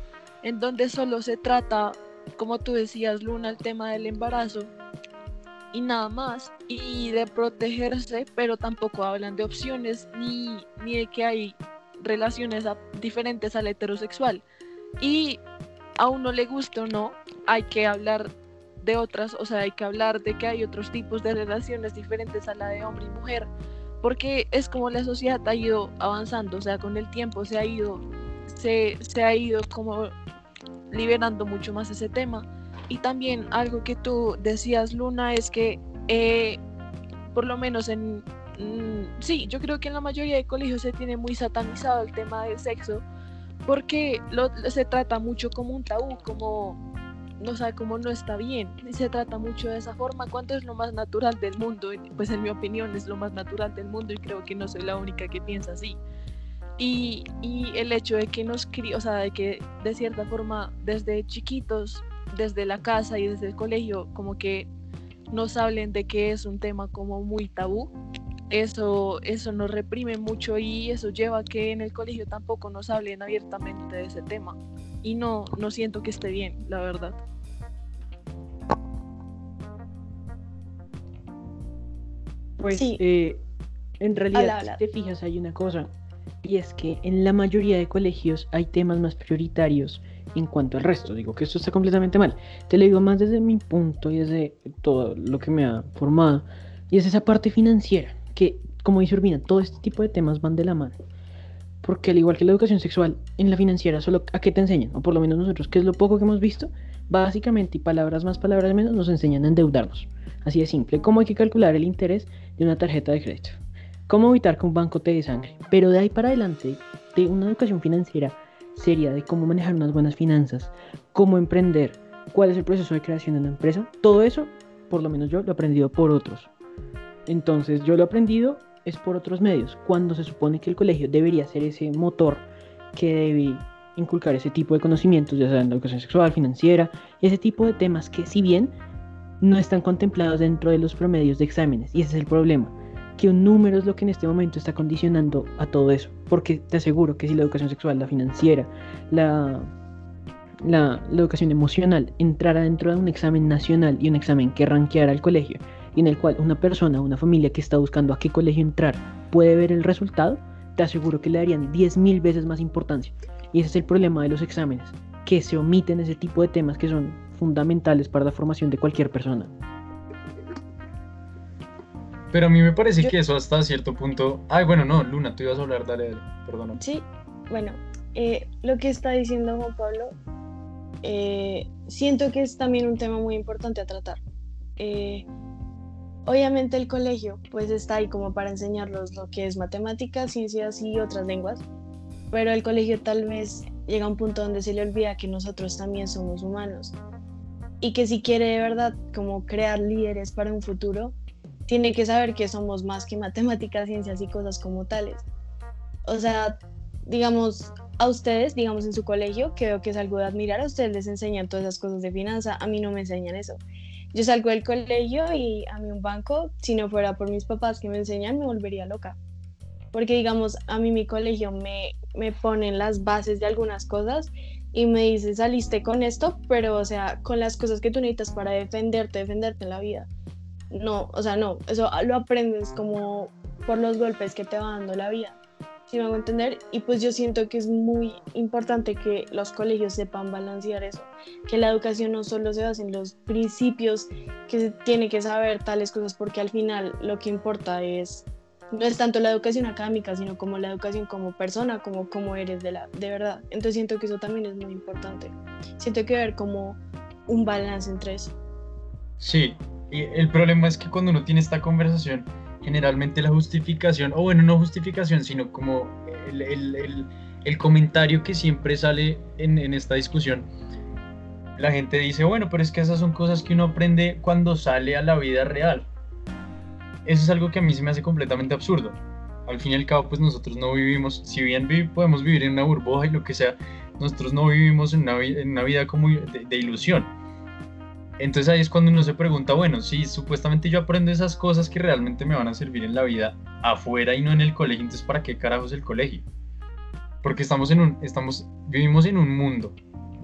en donde solo se trata, como tú decías, Luna, el tema del embarazo y nada más, y de protegerse, pero tampoco hablan de opciones ni, ni de que hay relaciones a- diferentes al heterosexual. Y a uno le guste o no, hay que hablar de otras, o sea, hay que hablar de que hay otros tipos de relaciones diferentes a la de hombre y mujer, porque es como la sociedad ha ido avanzando, o sea, con el tiempo se ha ido, se, se ha ido como liberando mucho más ese tema. Y también algo que tú decías, Luna, es que eh, por lo menos en... mm, sí, yo creo que en la mayoría de colegios se tiene muy satanizado el tema del sexo porque lo, se trata mucho como un tabú, como no sabe como no está bien y se trata mucho de esa forma cuando es lo más natural del mundo pues en mi opinión es lo más natural del mundo y creo que no soy la única que piensa así. Y, y el hecho de que nos o sea de que de cierta forma desde chiquitos desde la casa y desde el colegio como que nos hablen de que es un tema como muy tabú eso, eso nos reprime mucho y eso lleva a que en el colegio tampoco nos hablen abiertamente de ese tema. Y no, no siento que esté bien, la verdad. Pues Sí. eh, en realidad, si te fijas, hay una cosa, y es que en la mayoría de colegios hay temas más prioritarios en cuanto al resto. Digo que esto está completamente mal. Te lo digo más desde mi punto y desde todo lo que me ha formado, y es esa parte financiera, que como dice Urbina, todo este tipo de temas van de la mano. Porque al igual que la educación sexual, en la financiera solo a qué te enseñan, o por lo menos nosotros, que es lo poco que hemos visto, básicamente, y palabras más, palabras menos, nos enseñan a endeudarnos. Así de simple, cómo hay que calcular el interés de una tarjeta de crédito, cómo evitar que un banco te dé sangre. Pero de ahí para adelante, de una educación financiera seria, de cómo manejar unas buenas finanzas, cómo emprender, cuál es el proceso de creación de una empresa, todo eso, por lo menos yo, lo he aprendido por otros. Entonces, yo lo he aprendido es por otros medios, cuando se supone que el colegio debería ser ese motor que debe inculcar ese tipo de conocimientos, ya sea en la educación sexual, financiera, ese tipo de temas que si bien no están contemplados dentro de los promedios de exámenes, y ese es el problema, que un número es lo que en este momento está condicionando a todo eso, porque te aseguro que si la educación sexual, la financiera, la, la, educación emocional entrara dentro de un examen nacional y un examen que ranqueara al colegio, y en el cual una persona, una familia que está buscando a qué colegio entrar puede ver el resultado, te aseguro que le darían 10.000 veces más importancia. Y ese es el problema de los exámenes, que se omiten ese tipo de temas que son fundamentales para la formación de cualquier persona. Pero a mí me parece Yo- que eso hasta cierto punto. Ay, bueno, no, Luna, tú ibas a hablar, dale, dale, perdona. Sí, bueno, eh, lo que está diciendo Juan Pablo, eh, siento que es también un tema muy importante a tratar. Eh, obviamente el colegio pues está ahí como para enseñarlos lo que es matemáticas, ciencias y otras lenguas, pero el colegio tal vez llega a un punto donde se le olvida que nosotros también somos humanos y que si quiere de verdad como crear líderes para un futuro, tiene que saber que somos más que matemáticas, ciencias y cosas como tales. O sea, digamos, a ustedes, digamos en su colegio, que veo que es algo de admirar, a ustedes les enseñan todas esas cosas de finanza, a mí no me enseñan eso. Yo salgo del colegio y a mí un banco, si no fuera por mis papás que me enseñan, me volvería loca. Porque digamos, a mí mi colegio me, me ponen las bases de algunas cosas y me dice, saliste con esto, pero o sea, con las cosas que tú necesitas para defenderte, defenderte en la vida. No, o sea, no, eso lo aprendes como por los golpes que te va dando la vida. ¿Sí me hago entender? Y pues yo siento que es muy importante que los colegios sepan balancear eso, que la educación no solo se basa en los principios, que se tiene que saber tales cosas, porque al final lo que importa es, no es tanto la educación académica, sino como la educación como persona, como cómo eres de, la, de verdad. Entonces siento que eso también es muy importante. Siento que ver como un balance entre eso. Sí, el problema es que cuando uno tiene esta conversación, generalmente la justificación, o bueno, no justificación, sino como el, el- el- comentario que siempre sale en, en esta discusión, la gente dice, bueno, pero es que esas son cosas que uno aprende cuando sale a la vida real. Eso es algo que a mí se me hace completamente absurdo. Al fin y al cabo, pues nosotros no vivimos, si bien podemos vivir en una burbuja y lo que sea, nosotros no vivimos en una, en una vida como de ilusión. Entonces ahí es cuando uno se pregunta, bueno, si supuestamente yo aprendo esas cosas que realmente me van a servir en la vida afuera y no en el colegio, entonces ¿para qué carajos el colegio? Porque estamos en un, estamos, vivimos en un mundo,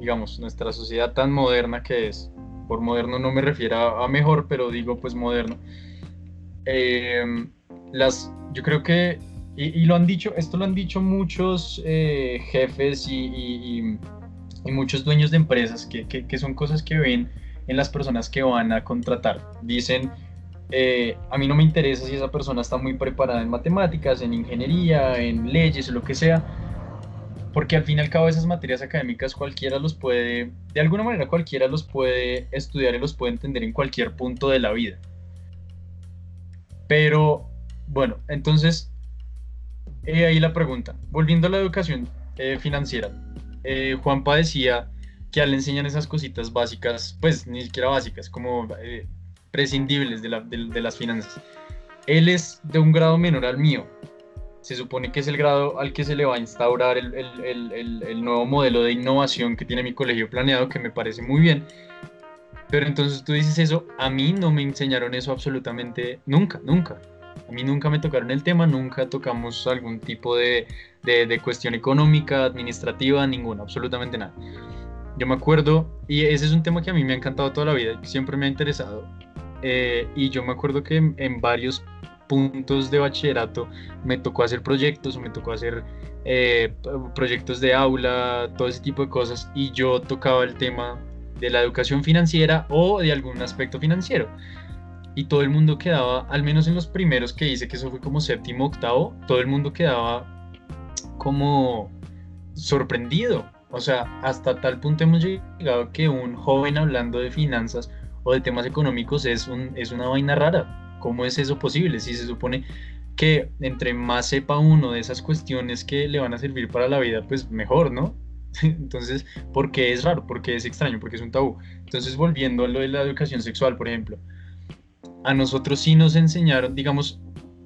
digamos, nuestra sociedad tan moderna que es. Por moderno no me refiero a, mejor, pero digo pues moderno. Em, las, yo creo que, y, lo han dicho, esto lo han dicho muchos eh, jefes y, y, muchos dueños de empresas, que, que, que son cosas que ven en las personas que van a contratar. Dicen, eh, a mí no me interesa si esa persona está muy preparada en matemáticas, en ingeniería, en leyes lo que sea, porque al fin y al cabo esas materias académicas cualquiera los puede, de alguna manera cualquiera los puede estudiar y los puede entender en cualquier punto de la vida. Pero, bueno, entonces, ahí la pregunta. Volviendo a la educación eh, financiera, eh, Juanpa decía que al enseñar esas cositas básicas, pues ni siquiera básicas, como eh, prescindibles de, las finanzas. Él es de un grado menor al mío. Se supone que es el grado al que se le va a instaurar el, el nuevo modelo de innovación que tiene mi colegio planeado, que me parece muy bien. Pero entonces tú dices eso, a mí no me enseñaron eso absolutamente nunca, nunca. A mí nunca me tocaron el tema, nunca tocamos algún tipo de, de, de cuestión económica, administrativa, ninguna, absolutamente nada. Yo me acuerdo, y ese es un tema que a mí me ha encantado toda la vida, siempre me ha interesado. Eh, y yo me acuerdo que en, varios puntos de bachillerato me tocó hacer proyectos, me tocó hacer eh, proyectos de aula, todo ese tipo de cosas, y yo tocaba el tema de la educación financiera o de algún aspecto financiero. Y todo el mundo quedaba, al menos en los primeros que hice, que eso fue como séptimo, octavo, todo el mundo quedaba como sorprendido, o sea, hasta tal punto hemos llegado que un joven hablando de finanzas o de temas económicos es, un, es una vaina rara. ¿Cómo es eso posible? Si se supone que entre más sepa uno de esas cuestiones que le van a servir para la vida, pues mejor, ¿no? Entonces, ¿por qué es raro? ¿Por qué es extraño? Porque es un tabú. Entonces, volviendo a lo de la educación sexual, por ejemplo, a nosotros sí nos enseñaron, digamos,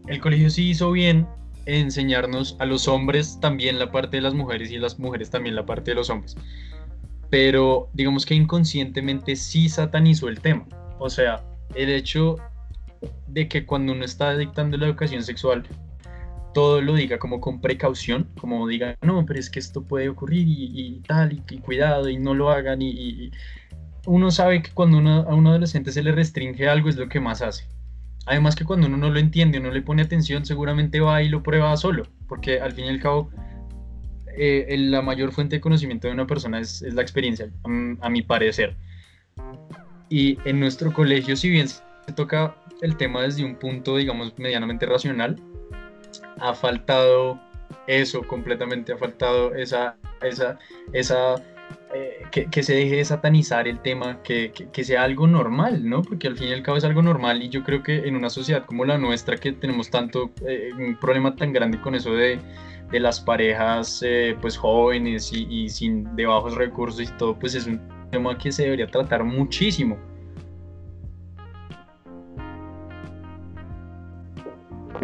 el colegio sí hizo bien enseñarnos a los hombres también la parte de las mujeres y las mujeres también la parte de los hombres. Pero digamos que inconscientemente sí satanizó el tema. O sea, el hecho de que cuando uno está dictando la educación sexual, todo lo diga como con precaución, como diga, no, pero es que esto puede ocurrir y, tal, y, cuidado, y no lo hagan. Y, uno sabe que cuando uno, a un adolescente se le restringe algo es lo que más hace. Además que cuando uno no lo entiende, no le pone atención, seguramente va y lo prueba solo, porque al fin y al cabo eh, la mayor fuente de conocimiento de una persona es, la experiencia, a, mi parecer. Y en nuestro colegio, si bien se toca el tema desde un punto, digamos, medianamente racional, ha faltado eso completamente, ha faltado esa, esa, esa eh, que, se deje de satanizar el tema, que, sea algo normal, ¿no? Porque al fin y al cabo es algo normal y yo creo que en una sociedad como la nuestra que tenemos tanto, eh, un problema tan grande con eso de, las parejas eh, pues jóvenes y, sin de bajos recursos y todo, pues es un tema que se debería tratar muchísimo.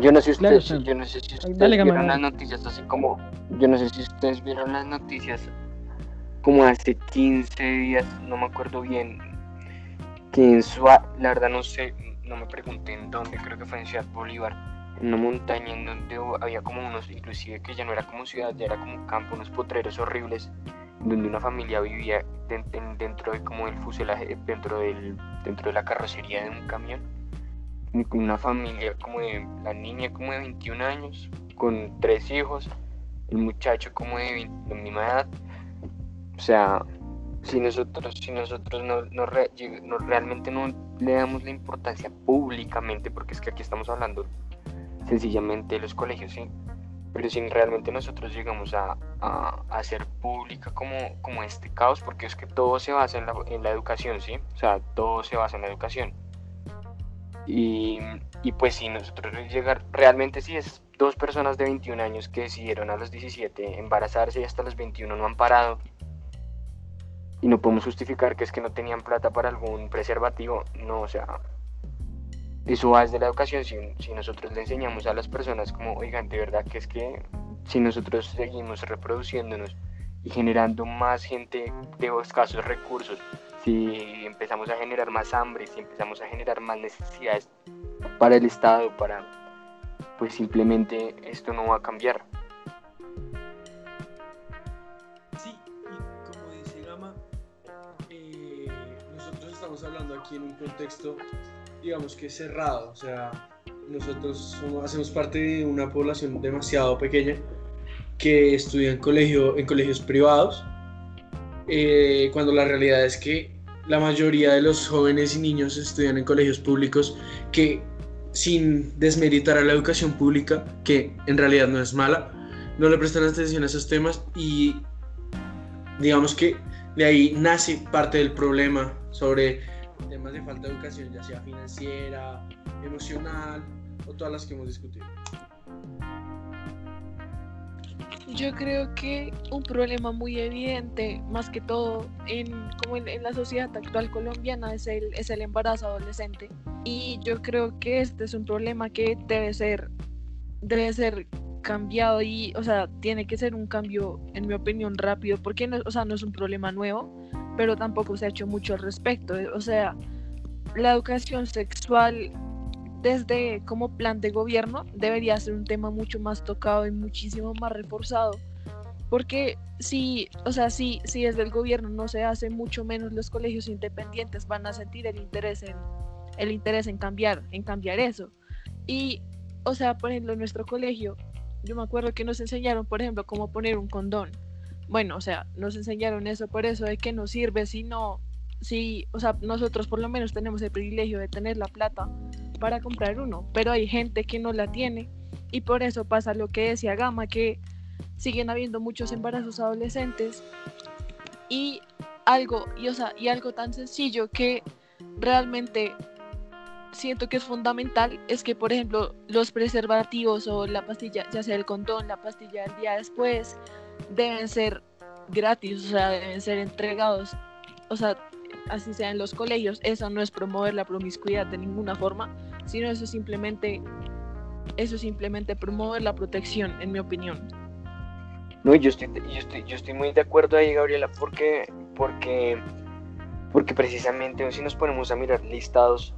Yo no sé si ustedes, yo no sé si ustedes vieron las noticias así como, yo no sé si ustedes vieron las noticias como hace 15 días, no me acuerdo bien, que en la verdad no sé, no me pregunté en dónde, creo que fue en Ciudad Bolívar, en una montaña en donde había como unos, inclusive que ya no era como ciudad, ya era como campo, unos potreros horribles, donde una familia vivía dentro de como el fuselaje, dentro, del, dentro de la carrocería de un camión, una familia como de, la niña como de 21 años, con tres hijos, el muchacho como de, de misma edad, o sea, si nosotros, si nosotros no, no, realmente no le damos la importancia públicamente, porque es que aquí estamos hablando sencillamente de los colegios, ¿sí? Pero si realmente nosotros llegamos a, a, hacer pública como, como este caos, porque es que todo se basa en la, en la educación, ¿sí? O sea, todo se basa en la educación. Y, y pues si nosotros llegar, realmente sí es dos personas de 21 años que decidieron a los 17 embarazarse y hasta los 21 no han parado. Y no podemos justificar que es que no tenían plata para algún preservativo. No, o sea, eso va desde la educación. Si, si nosotros le enseñamos a las personas como, oigan, de verdad que es que si nosotros seguimos reproduciéndonos y generando más gente de escasos recursos, si empezamos a generar más hambre, si empezamos a generar más necesidades para el Estado, para pues simplemente esto no va a cambiar. Hablando aquí en un contexto, digamos que cerrado, o sea, nosotros hacemos parte de una población demasiado pequeña que estudia en, colegio, en colegios privados, eh, cuando la realidad es que la mayoría de los jóvenes y niños estudian en colegios públicos que sin desmeritar a la educación pública, que en realidad no es mala, no le prestan atención a esos temas y digamos que de ahí nace parte del problema sobre temas de falta de educación, ya sea financiera, emocional o todas las que hemos discutido. Yo creo que un problema muy evidente, más que todo en, como en, la sociedad actual colombiana, es el, es el embarazo adolescente. Y yo creo que este es un problema que debe ser, debe ser cambiado y, o sea, tiene que ser un cambio, en mi opinión, rápido, porque no, o sea, no es un problema nuevo, pero tampoco se ha hecho mucho al respecto. O sea, la educación sexual desde como plan de gobierno debería ser un tema mucho más tocado y muchísimo más reforzado. Porque si, o sea, si, si desde el gobierno no se hace, mucho menos los colegios independientes van a sentir el interés en, el interés en cambiar, en cambiar eso. Y, o sea, por ejemplo, en nuestro colegio, yo me acuerdo que nos enseñaron, por ejemplo, cómo poner un condón. Bueno, o sea, nos enseñaron eso por eso de que no sirve si no, si, o sea, nosotros por lo menos tenemos el privilegio de tener la plata para comprar uno, pero hay gente que no la tiene y por eso pasa lo que decía Gama, que siguen habiendo muchos embarazos adolescentes y algo, y, o sea, y algo tan sencillo que realmente siento que es fundamental es que, por ejemplo, los preservativos o la pastilla, ya sea el condón, la pastilla del día después, deben ser gratis, o sea, deben ser entregados, o sea, así sea en los colegios. Eso no es promover la promiscuidad de ninguna forma, sino eso simplemente eso simplemente promover la protección, en mi opinión. No, yo estoy, yo estoy, yo estoy muy de acuerdo ahí, Gabriela, porque, porque, porque precisamente si nos ponemos a mirar listados,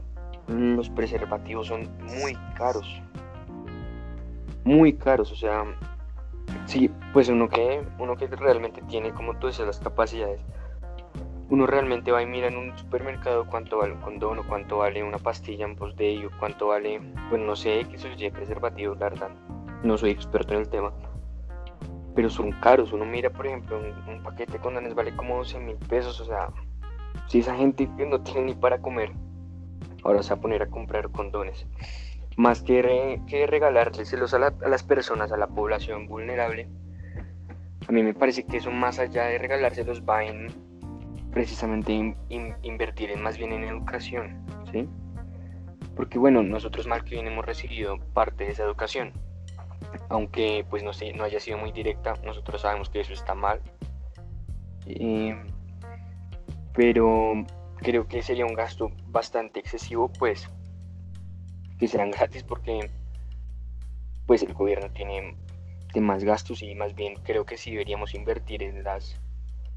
los preservativos son muy caros. Muy caros, o sea, sí, pues uno que, uno que realmente tiene, como tú dices, las capacidades uno realmente va y mira en un supermercado cuánto vale un condón o cuánto vale una pastilla en pos de ello, cuánto vale, pues no sé, que eso es preservativo, la verdad. No soy experto en el tema. Pero son caros. Uno mira, por ejemplo, un, paquete de condones vale como 12 mil pesos. O sea, si esa gente no tiene ni para comer, ahora se va a poner a comprar condones. Más que, que regalárselos a, a las personas, a la población vulnerable, a mí me parece que eso más allá de regalárselos va en precisamente invertir en, más bien en educación, ¿sí? Porque bueno, nosotros mal que bien hemos recibido parte de esa educación, aunque pues no, sé, no haya sido muy directa, nosotros sabemos que eso está mal, eh, pero creo que sería un gasto bastante excesivo, pues que serán gratis porque pues el gobierno tiene más gastos y más bien creo que sí deberíamos invertir en las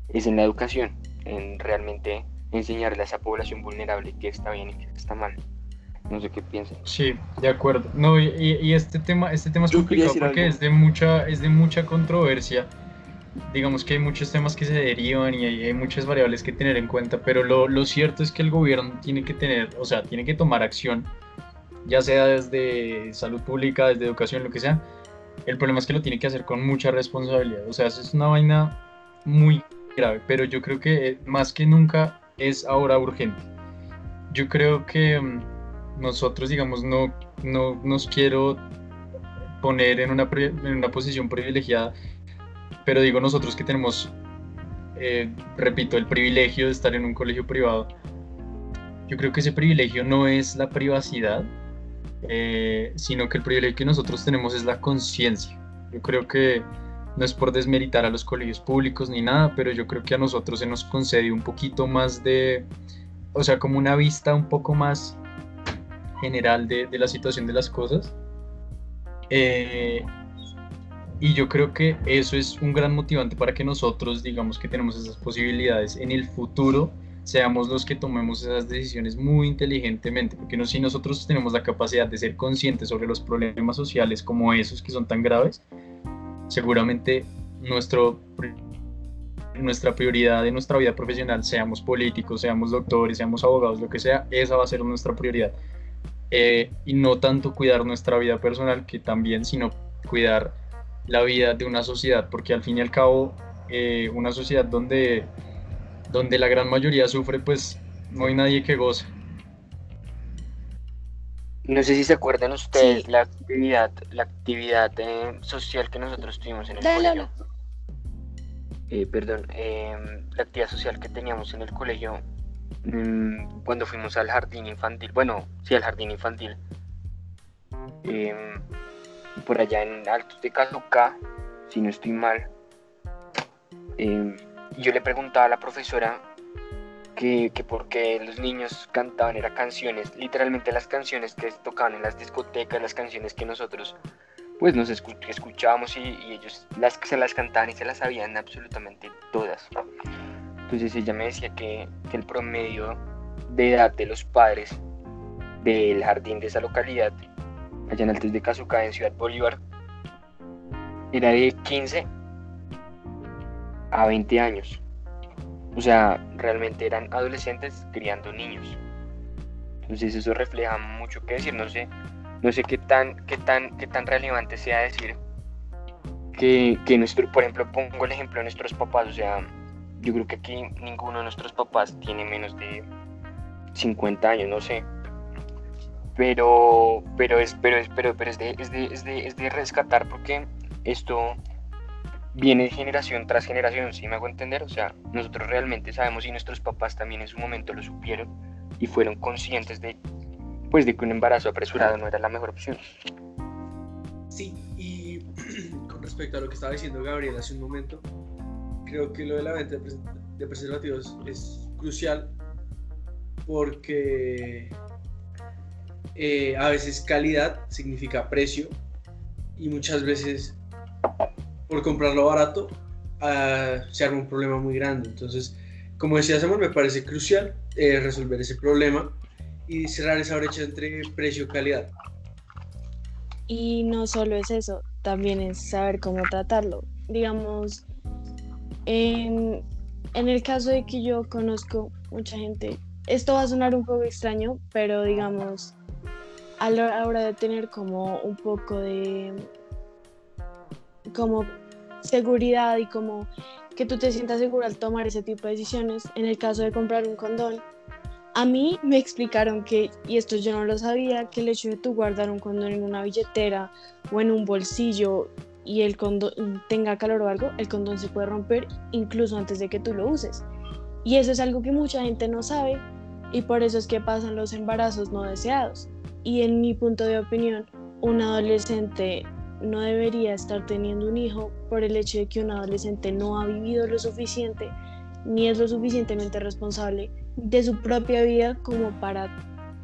es en la educación en realmente enseñarle a esa población vulnerable que está bien y que está mal. No sé qué piensan. Sí, de acuerdo. No, y, y este tema, este tema es complicado porque es de mucha, es de mucha controversia. Digamos que hay muchos temas que se derivan y hay, muchas variables que tener en cuenta, pero lo, lo, cierto es que el gobierno tiene que tener, o sea, tiene que tomar acción, ya sea desde salud pública, desde educación, lo que sea. El problema es que lo tiene que hacer con mucha responsabilidad. O sea, eso es una vaina muy grave, pero yo creo que eh, más que nunca es ahora urgente. Yo creo que mm, nosotros, digamos, no, no nos quiero poner en una, en una posición privilegiada, pero digo nosotros que tenemos, eh, repito, el privilegio de estar en un colegio privado, yo creo que ese privilegio no es la privacidad, eh, sino que el privilegio que nosotros tenemos es la conciencia. Yo creo que no es por desmeritar a los colegios públicos ni nada, pero yo creo que a nosotros se nos concede un poquito más de, o sea, como una vista un poco más general de, la situación de las cosas. Eh, y yo creo que eso es un gran motivante para que nosotros, digamos que tenemos esas posibilidades en el futuro, seamos los que tomemos esas decisiones muy inteligentemente, porque no, si nosotros tenemos la capacidad de ser conscientes sobre los problemas sociales como esos que son tan graves, seguramente nuestro, nuestra prioridad en nuestra vida profesional, seamos políticos, seamos doctores, seamos abogados, lo que sea, esa va a ser nuestra prioridad. Eh, y no tanto cuidar nuestra vida personal, que también, sino cuidar la vida de una sociedad, porque al fin y al cabo, eh, una sociedad donde, donde la gran mayoría sufre, pues no hay nadie que goza. No sé si se acuerdan ustedes la actividad, la actividad eh, social que nosotros tuvimos en el colegio. Eh, perdón, em, la actividad social que teníamos en el colegio mm, cuando fuimos al jardín infantil. Bueno, sí, al jardín infantil. Em, por allá en Altos de Cazuca, si no estoy mal. Em, yo le preguntaba a la profesora que, que por qué los niños cantaban, eran canciones, literalmente las canciones que tocaban en las discotecas, las canciones que nosotros pues nos escuchábamos y, ellos las, se las cantaban y se las sabían absolutamente todas. Entonces ella me decía que, que el promedio de edad de los padres del jardín de esa localidad allá en Altos de Cazuca, en Ciudad Bolívar, era de 15 a 20 años. O sea, realmente eran adolescentes criando niños. Entonces eso refleja mucho que decir. No sé, no sé qué tan, qué tan, qué tan relevante sea decir que, que nuestro, por ejemplo, pongo el ejemplo de nuestros papás. O sea, yo creo que aquí ninguno de nuestros papás tiene menos de 50 años, no sé pero, pero, es, pero, es, pero, pero es, de, es, de, es, de, es de rescatar porque esto viene generación tras generación, ¿sí me hago entender? O sea, nosotros realmente sabemos y nuestros papás también en su momento lo supieron y fueron conscientes de, pues, de que un embarazo apresurado no era la mejor opción. Sí, y con respecto a lo que estaba diciendo Gabriel hace un momento, creo que lo de la venta de preservativos es crucial porque eh, a veces calidad significa precio y muchas veces por comprarlo barato uh, se arma un problema muy grande. Entonces, como decía Samuel, me parece crucial eh, resolver ese problema y cerrar esa brecha entre precio y calidad. Y no solo es eso, también es saber cómo tratarlo. Digamos, en, en el caso de que yo conozco mucha gente, esto va a sonar un poco extraño, pero digamos, a la hora de tener como un poco de como seguridad y como que tú te sientas seguro al tomar ese tipo de decisiones. En el caso de comprar un condón, a mí me explicaron que, y esto yo no lo sabía, que el hecho de tú guardar un condón en una billetera o en un bolsillo y el condón tenga calor o algo, el condón se puede romper incluso antes de que tú lo uses. Y eso es algo que mucha gente no sabe y por eso es que pasan los embarazos no deseados y en mi punto de opinión, un adolescente no debería estar teniendo un hijo por el hecho de que un adolescente no ha vivido lo suficiente ni es lo suficientemente responsable de su propia vida como para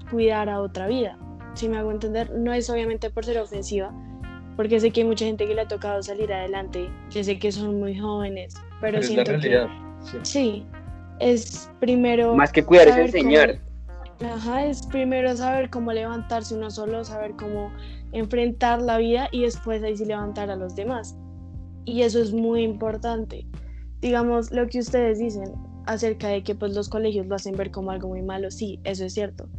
cuidar a otra vida. Si me hago entender, no es obviamente por ser ofensiva, porque sé que hay mucha gente que le ha tocado salir adelante, yo sé que son muy jóvenes, pero, siento que sí. es primero más que cuidar es enseñar. Ajá, es primero saber cómo levantarse uno solo, saber cómo enfrentar la vida y después ahí sí levantar a los demás. Y eso es muy importante. Digamos, lo que ustedes dicen acerca de que pues los colegios lo hacen ver como algo muy malo, sí, eso es cierto.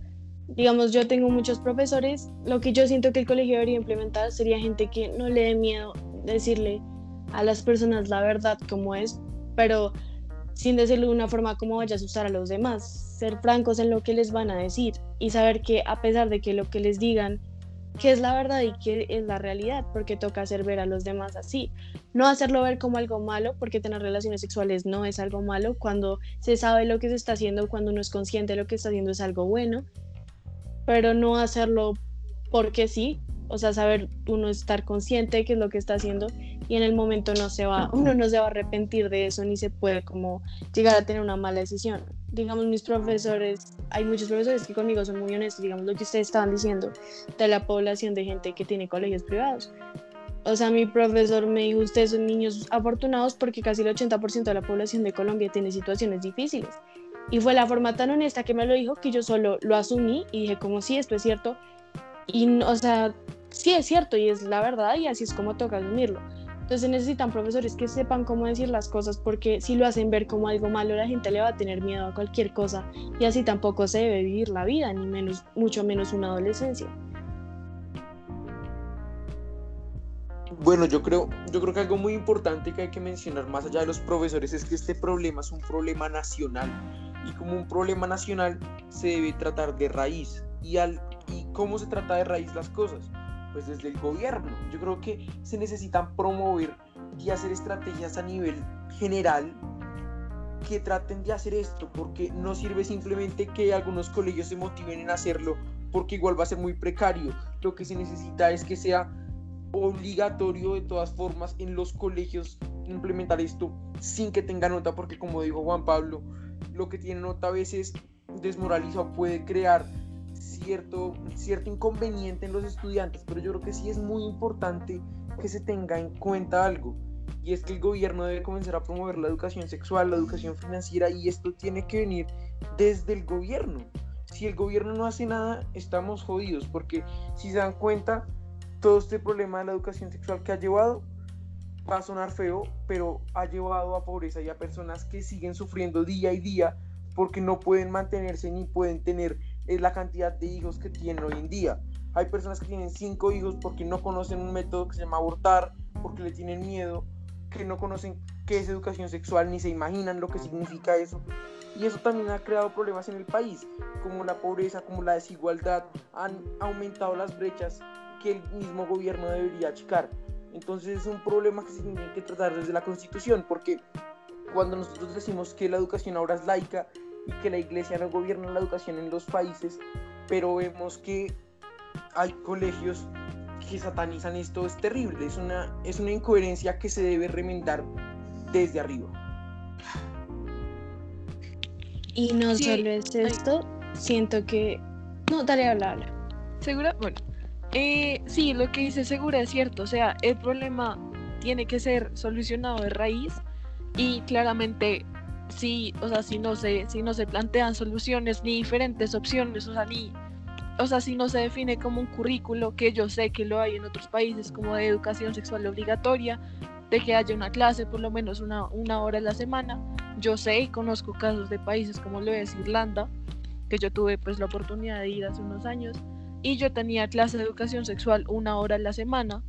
Digamos, yo tengo muchos profesores, lo que yo siento que el colegio debería implementar sería gente que no le dé miedo decirle a las personas la verdad como es, pero sin decirlo de una forma como vayas a usar a los demás, ser francos en lo que les van a decir y saber que a pesar de que lo que les digan qué es la verdad y qué es la realidad, porque toca hacer ver a los demás así. No hacerlo ver como algo malo, porque tener relaciones sexuales no es algo malo, cuando se sabe lo que se está haciendo, cuando uno es consciente de lo que está haciendo es algo bueno, pero no hacerlo porque sí, o sea, saber uno estar consciente de qué es lo que está haciendo y en el momento no se va, uno no se va a arrepentir de eso ni se puede como llegar a tener una mala decisión. Digamos, mis profesores, hay muchos profesores que conmigo son muy honestos, digamos lo que ustedes estaban diciendo de la población de gente que tiene colegios privados. O sea, mi profesor me dijo, ustedes son niños afortunados porque casi el 80% de la población de Colombia tiene situaciones difíciles. Y fue la forma tan honesta que me lo dijo que yo solo lo asumí y dije, como sí, esto es cierto. Y, o sea, sí es cierto y es la verdad y así es como toca asumirlo. Entonces necesitan profesores que sepan cómo decir las cosas porque si lo hacen ver como algo malo la gente le va a tener miedo a cualquier cosa y así tampoco se debe vivir la vida ni menos mucho menos una adolescencia. Bueno, yo creo, yo creo que algo muy importante que hay que mencionar más allá de los profesores es que este problema es un problema nacional y como un problema nacional se debe tratar de raíz y al y cómo se trata de raíz las cosas pues desde el gobierno. Yo creo que se necesitan promover y hacer estrategias a nivel general que traten de hacer esto, porque no sirve simplemente que algunos colegios se motiven en hacerlo, porque igual va a ser muy precario. Lo que se necesita es que sea obligatorio de todas formas en los colegios implementar esto sin que tenga nota, porque como dijo Juan Pablo, lo que tiene nota a veces desmoraliza o puede crear cierto, cierto inconveniente en los estudiantes, pero yo creo que sí es muy importante que se tenga en cuenta algo, y es que el gobierno debe comenzar a promover la educación sexual, la educación financiera, y esto tiene que venir desde el gobierno. Si el gobierno no hace nada, estamos jodidos, porque si se dan cuenta, todo este problema de la educación sexual que ha llevado, va a sonar feo, pero ha llevado a pobreza y a personas que siguen sufriendo día y día porque no pueden mantenerse ni pueden tener es la cantidad de hijos que tienen hoy en día. Hay personas que tienen cinco hijos porque no conocen un método que se llama abortar, porque le tienen miedo, que no conocen qué es educación sexual ni se imaginan lo que significa eso. Y eso también ha creado problemas en el país, como la pobreza, como la desigualdad, han aumentado las brechas que el mismo gobierno debería achicar. Entonces es un problema que se tiene que tratar desde la constitución, porque cuando nosotros decimos que la educación ahora es laica que la iglesia no gobierna la educación en los países, pero vemos que hay colegios que satanizan esto, es terrible, es una, es una incoherencia que se debe remendar desde arriba. Y no solo es esto, siento que... No, dale, habla, habla. ¿Segura? Bueno, eh, sí, lo que dice Segura es cierto, o sea, el problema tiene que ser solucionado de raíz y claramente si, o sea, si no se, si no se plantean soluciones ni diferentes opciones, o sea, ni, o sea, si no se define como un currículo, que yo sé que lo hay en otros países, como de educación sexual obligatoria, de que haya una clase por lo menos una, una hora a la semana. Yo sé y conozco casos de países como lo es Irlanda, que yo tuve pues la oportunidad de ir hace unos años, y yo tenía clase de educación sexual una hora a la semana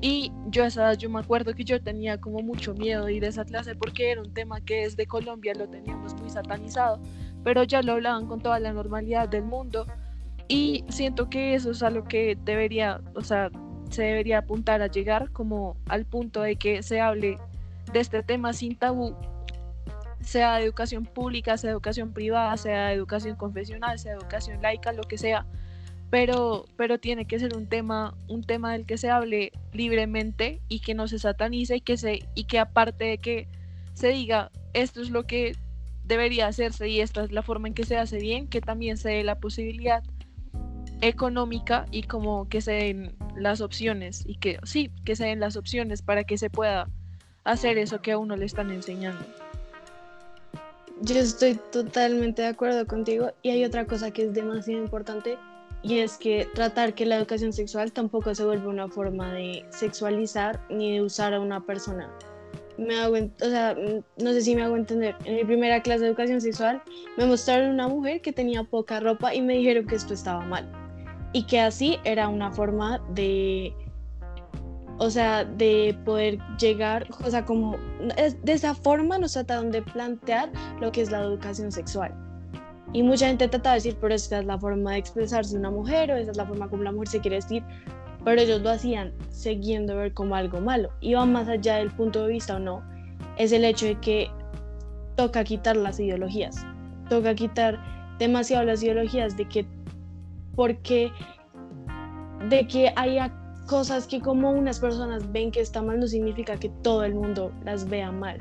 y yo esa yo me acuerdo que yo tenía como mucho miedo de ir a esa clase porque era un tema que desde Colombia lo teníamos muy satanizado, pero ya lo hablaban con toda la normalidad del mundo. Y siento que eso es a lo que debería, o sea, se debería apuntar a llegar como al punto de que se hable de este tema sin tabú, sea educación pública, sea educación privada, sea educación confesional, sea educación laica, lo que sea, pero, pero tiene que ser un tema, un tema del que se hable libremente y que no se satanice y que, se, y que aparte de que se diga esto es lo que debería hacerse y esta es la forma en que se hace bien, que también se dé la posibilidad económica y como que se den las opciones y que sí, que se den las opciones para que se pueda hacer eso que a uno le están enseñando. Yo estoy totalmente de acuerdo contigo y hay otra cosa que es demasiado importante y es que tratar que la educación sexual tampoco se vuelva una forma de sexualizar ni de usar a una persona. Me hago, o sea, mm, no sé si me hago entender. En mi primera clase de educación sexual me mostraron una mujer que tenía poca ropa y me dijeron que esto estaba mal. Y que así era una forma de, o sea, de poder llegar, o sea, como de esa forma nos trataron de plantear lo que es la educación sexual Y mucha gente trata de decir, pero esta es la forma de expresarse una mujer o esa es la forma como la mujer se quiere decir. Pero ellos lo hacían siguiendo ver como algo malo. Iba más allá del punto de vista o no. Es el hecho de que toca quitar las ideologías. Toca quitar demasiado las ideologías de que porque de que haya cosas que como unas personas ven que está mal no significa que todo el mundo las vea mal.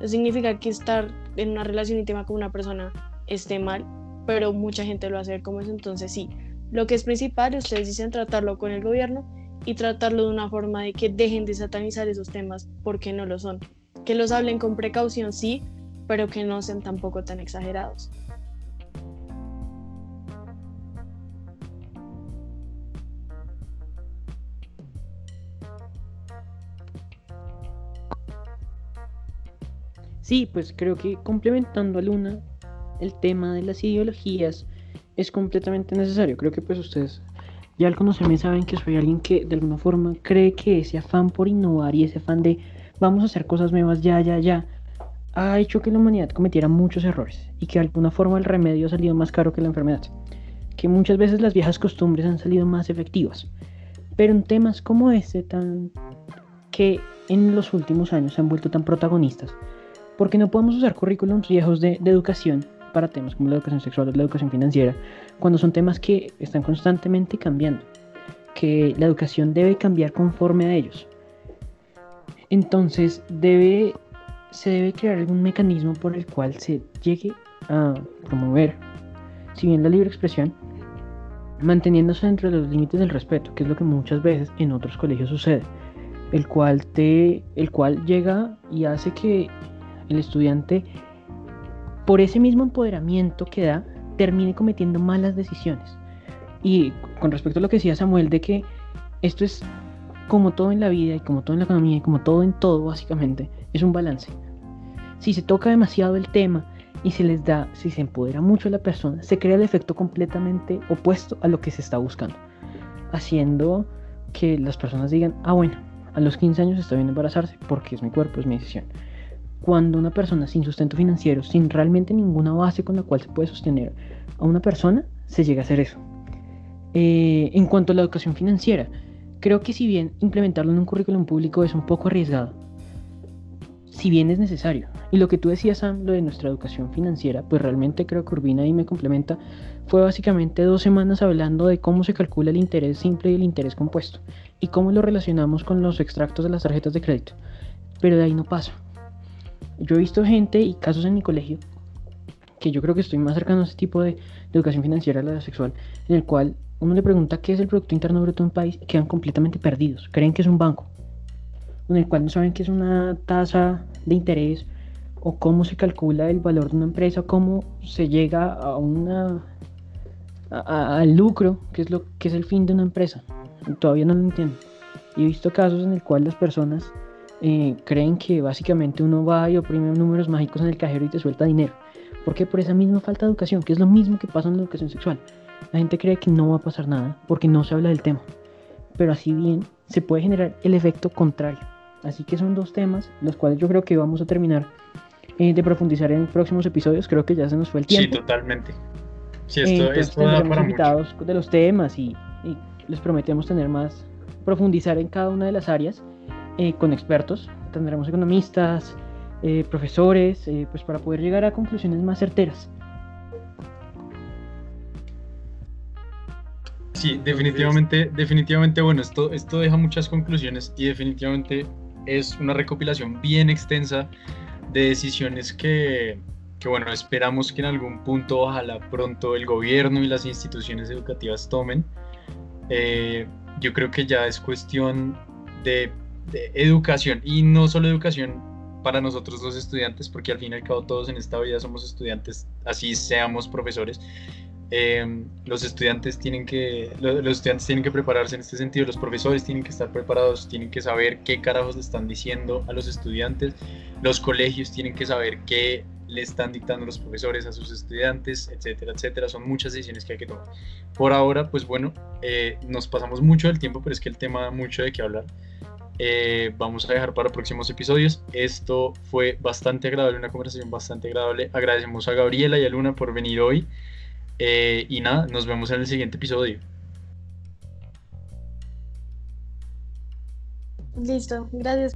No significa que estar en una relación íntima con una persona esté mal, pero mucha gente lo hace como eso, entonces sí. Lo que es principal, ustedes dicen tratarlo con el gobierno y tratarlo de una forma de que dejen de satanizar esos temas porque no lo son. Que los hablen con precaución, sí, pero que no sean tampoco tan exagerados. Sí, pues creo que complementando a Luna, el tema de las ideologías es completamente necesario. Creo que pues ustedes ya al conocerme saben que soy alguien que de alguna forma cree que ese afán por innovar y ese afán de vamos a hacer cosas nuevas ya, ya, ya, ha hecho que la humanidad cometiera muchos errores y que de alguna forma el remedio ha salido más caro que la enfermedad. Que muchas veces las viejas costumbres han salido más efectivas. Pero en temas como este, tan que en los últimos años se han vuelto tan protagonistas, porque no podemos usar currículums viejos de, educación para temas como la educación sexual o la educación financiera, cuando son temas que están constantemente cambiando, que la educación debe cambiar conforme a ellos. Entonces debe, se debe crear algún mecanismo por el cual se llegue a promover, si bien la libre expresión, manteniéndose entre los límites del respeto, que es lo que muchas veces en otros colegios sucede, el cual, te, el cual llega y hace que el estudiante, por ese mismo empoderamiento que da, termine cometiendo malas decisiones. Y con respecto a lo que decía Samuel, de que esto es como todo en la vida y como todo en la economía y como todo en todo, básicamente, es un balance. Si se toca demasiado el tema y se les da, si se empodera mucho a la persona, se crea el efecto completamente opuesto a lo que se está buscando, haciendo que las personas digan, ah bueno, a los 15 años está bien embarazarse porque es mi cuerpo, es mi decisión cuando una persona sin sustento financiero, sin realmente ninguna base con la cual se puede sostener a una persona, se llega a hacer eso. Eh, en cuanto a la educación financiera, creo que si bien implementarlo en un currículum público es un poco arriesgado, si bien es necesario. Y lo que tú decías, Sam, lo de nuestra educación financiera, pues realmente creo que Urbina ahí me complementa, fue básicamente dos semanas hablando de cómo se calcula el interés simple y el interés compuesto, y cómo lo relacionamos con los extractos de las tarjetas de crédito. Pero de ahí no pasa. Yo he visto gente y casos en mi colegio que yo creo que estoy más cercano a ese tipo de, educación financiera, la sexual, en el cual uno le pregunta qué es el Producto Interno Bruto de un país y quedan completamente perdidos. Creen que es un banco, en el cual no saben qué es una tasa de interés o cómo se calcula el valor de una empresa, cómo se llega a una al lucro, que es lo que es el fin de una empresa. Todavía no lo entiendo. He visto casos en el cual las personas eh, creen que básicamente uno va y oprime números mágicos en el cajero y te suelta dinero. porque Por esa misma falta de educación, que es lo mismo que pasa en la educación sexual. La gente cree que no va a pasar nada porque no se habla del tema. Pero así bien se puede generar el efecto contrario. Así que son dos temas los cuales yo creo que vamos a terminar eh, de profundizar en próximos episodios. Creo que ya se nos fue el tiempo. Sí, totalmente. Sí, esto, eh, esto da para invitados de los temas y, y les prometemos tener más, profundizar en cada una de las áreas eh, con expertos, tendremos economistas, eh, profesores, eh, pues para poder llegar a conclusiones más certeras. Sí, definitivamente, definitivamente, bueno, esto, esto deja muchas conclusiones y definitivamente es una recopilación bien extensa de decisiones que, que, bueno, esperamos que en algún punto, ojalá pronto, el gobierno y las instituciones educativas tomen. yo creo que ya es cuestión de de educación y no solo educación para nosotros los estudiantes, porque al fin y al cabo todos en esta vida somos estudiantes, así seamos profesores. Em, los estudiantes tienen que los, estudiantes tienen que prepararse en este sentido los profesores tienen que estar preparados tienen que saber qué carajos le están diciendo a los estudiantes los colegios tienen que saber qué le están dictando los profesores a sus estudiantes etcétera etcétera son muchas decisiones que hay que tomar por ahora pues bueno eh, nos pasamos mucho del tiempo pero es que el tema da mucho de qué hablar eh, vamos a dejar para próximos episodios. Esto fue bastante agradable, una conversación bastante agradable. Agradecemos a Gabriela y a Luna por venir hoy. Eh, y nada, nos vemos en el siguiente episodio. Listo, gracias.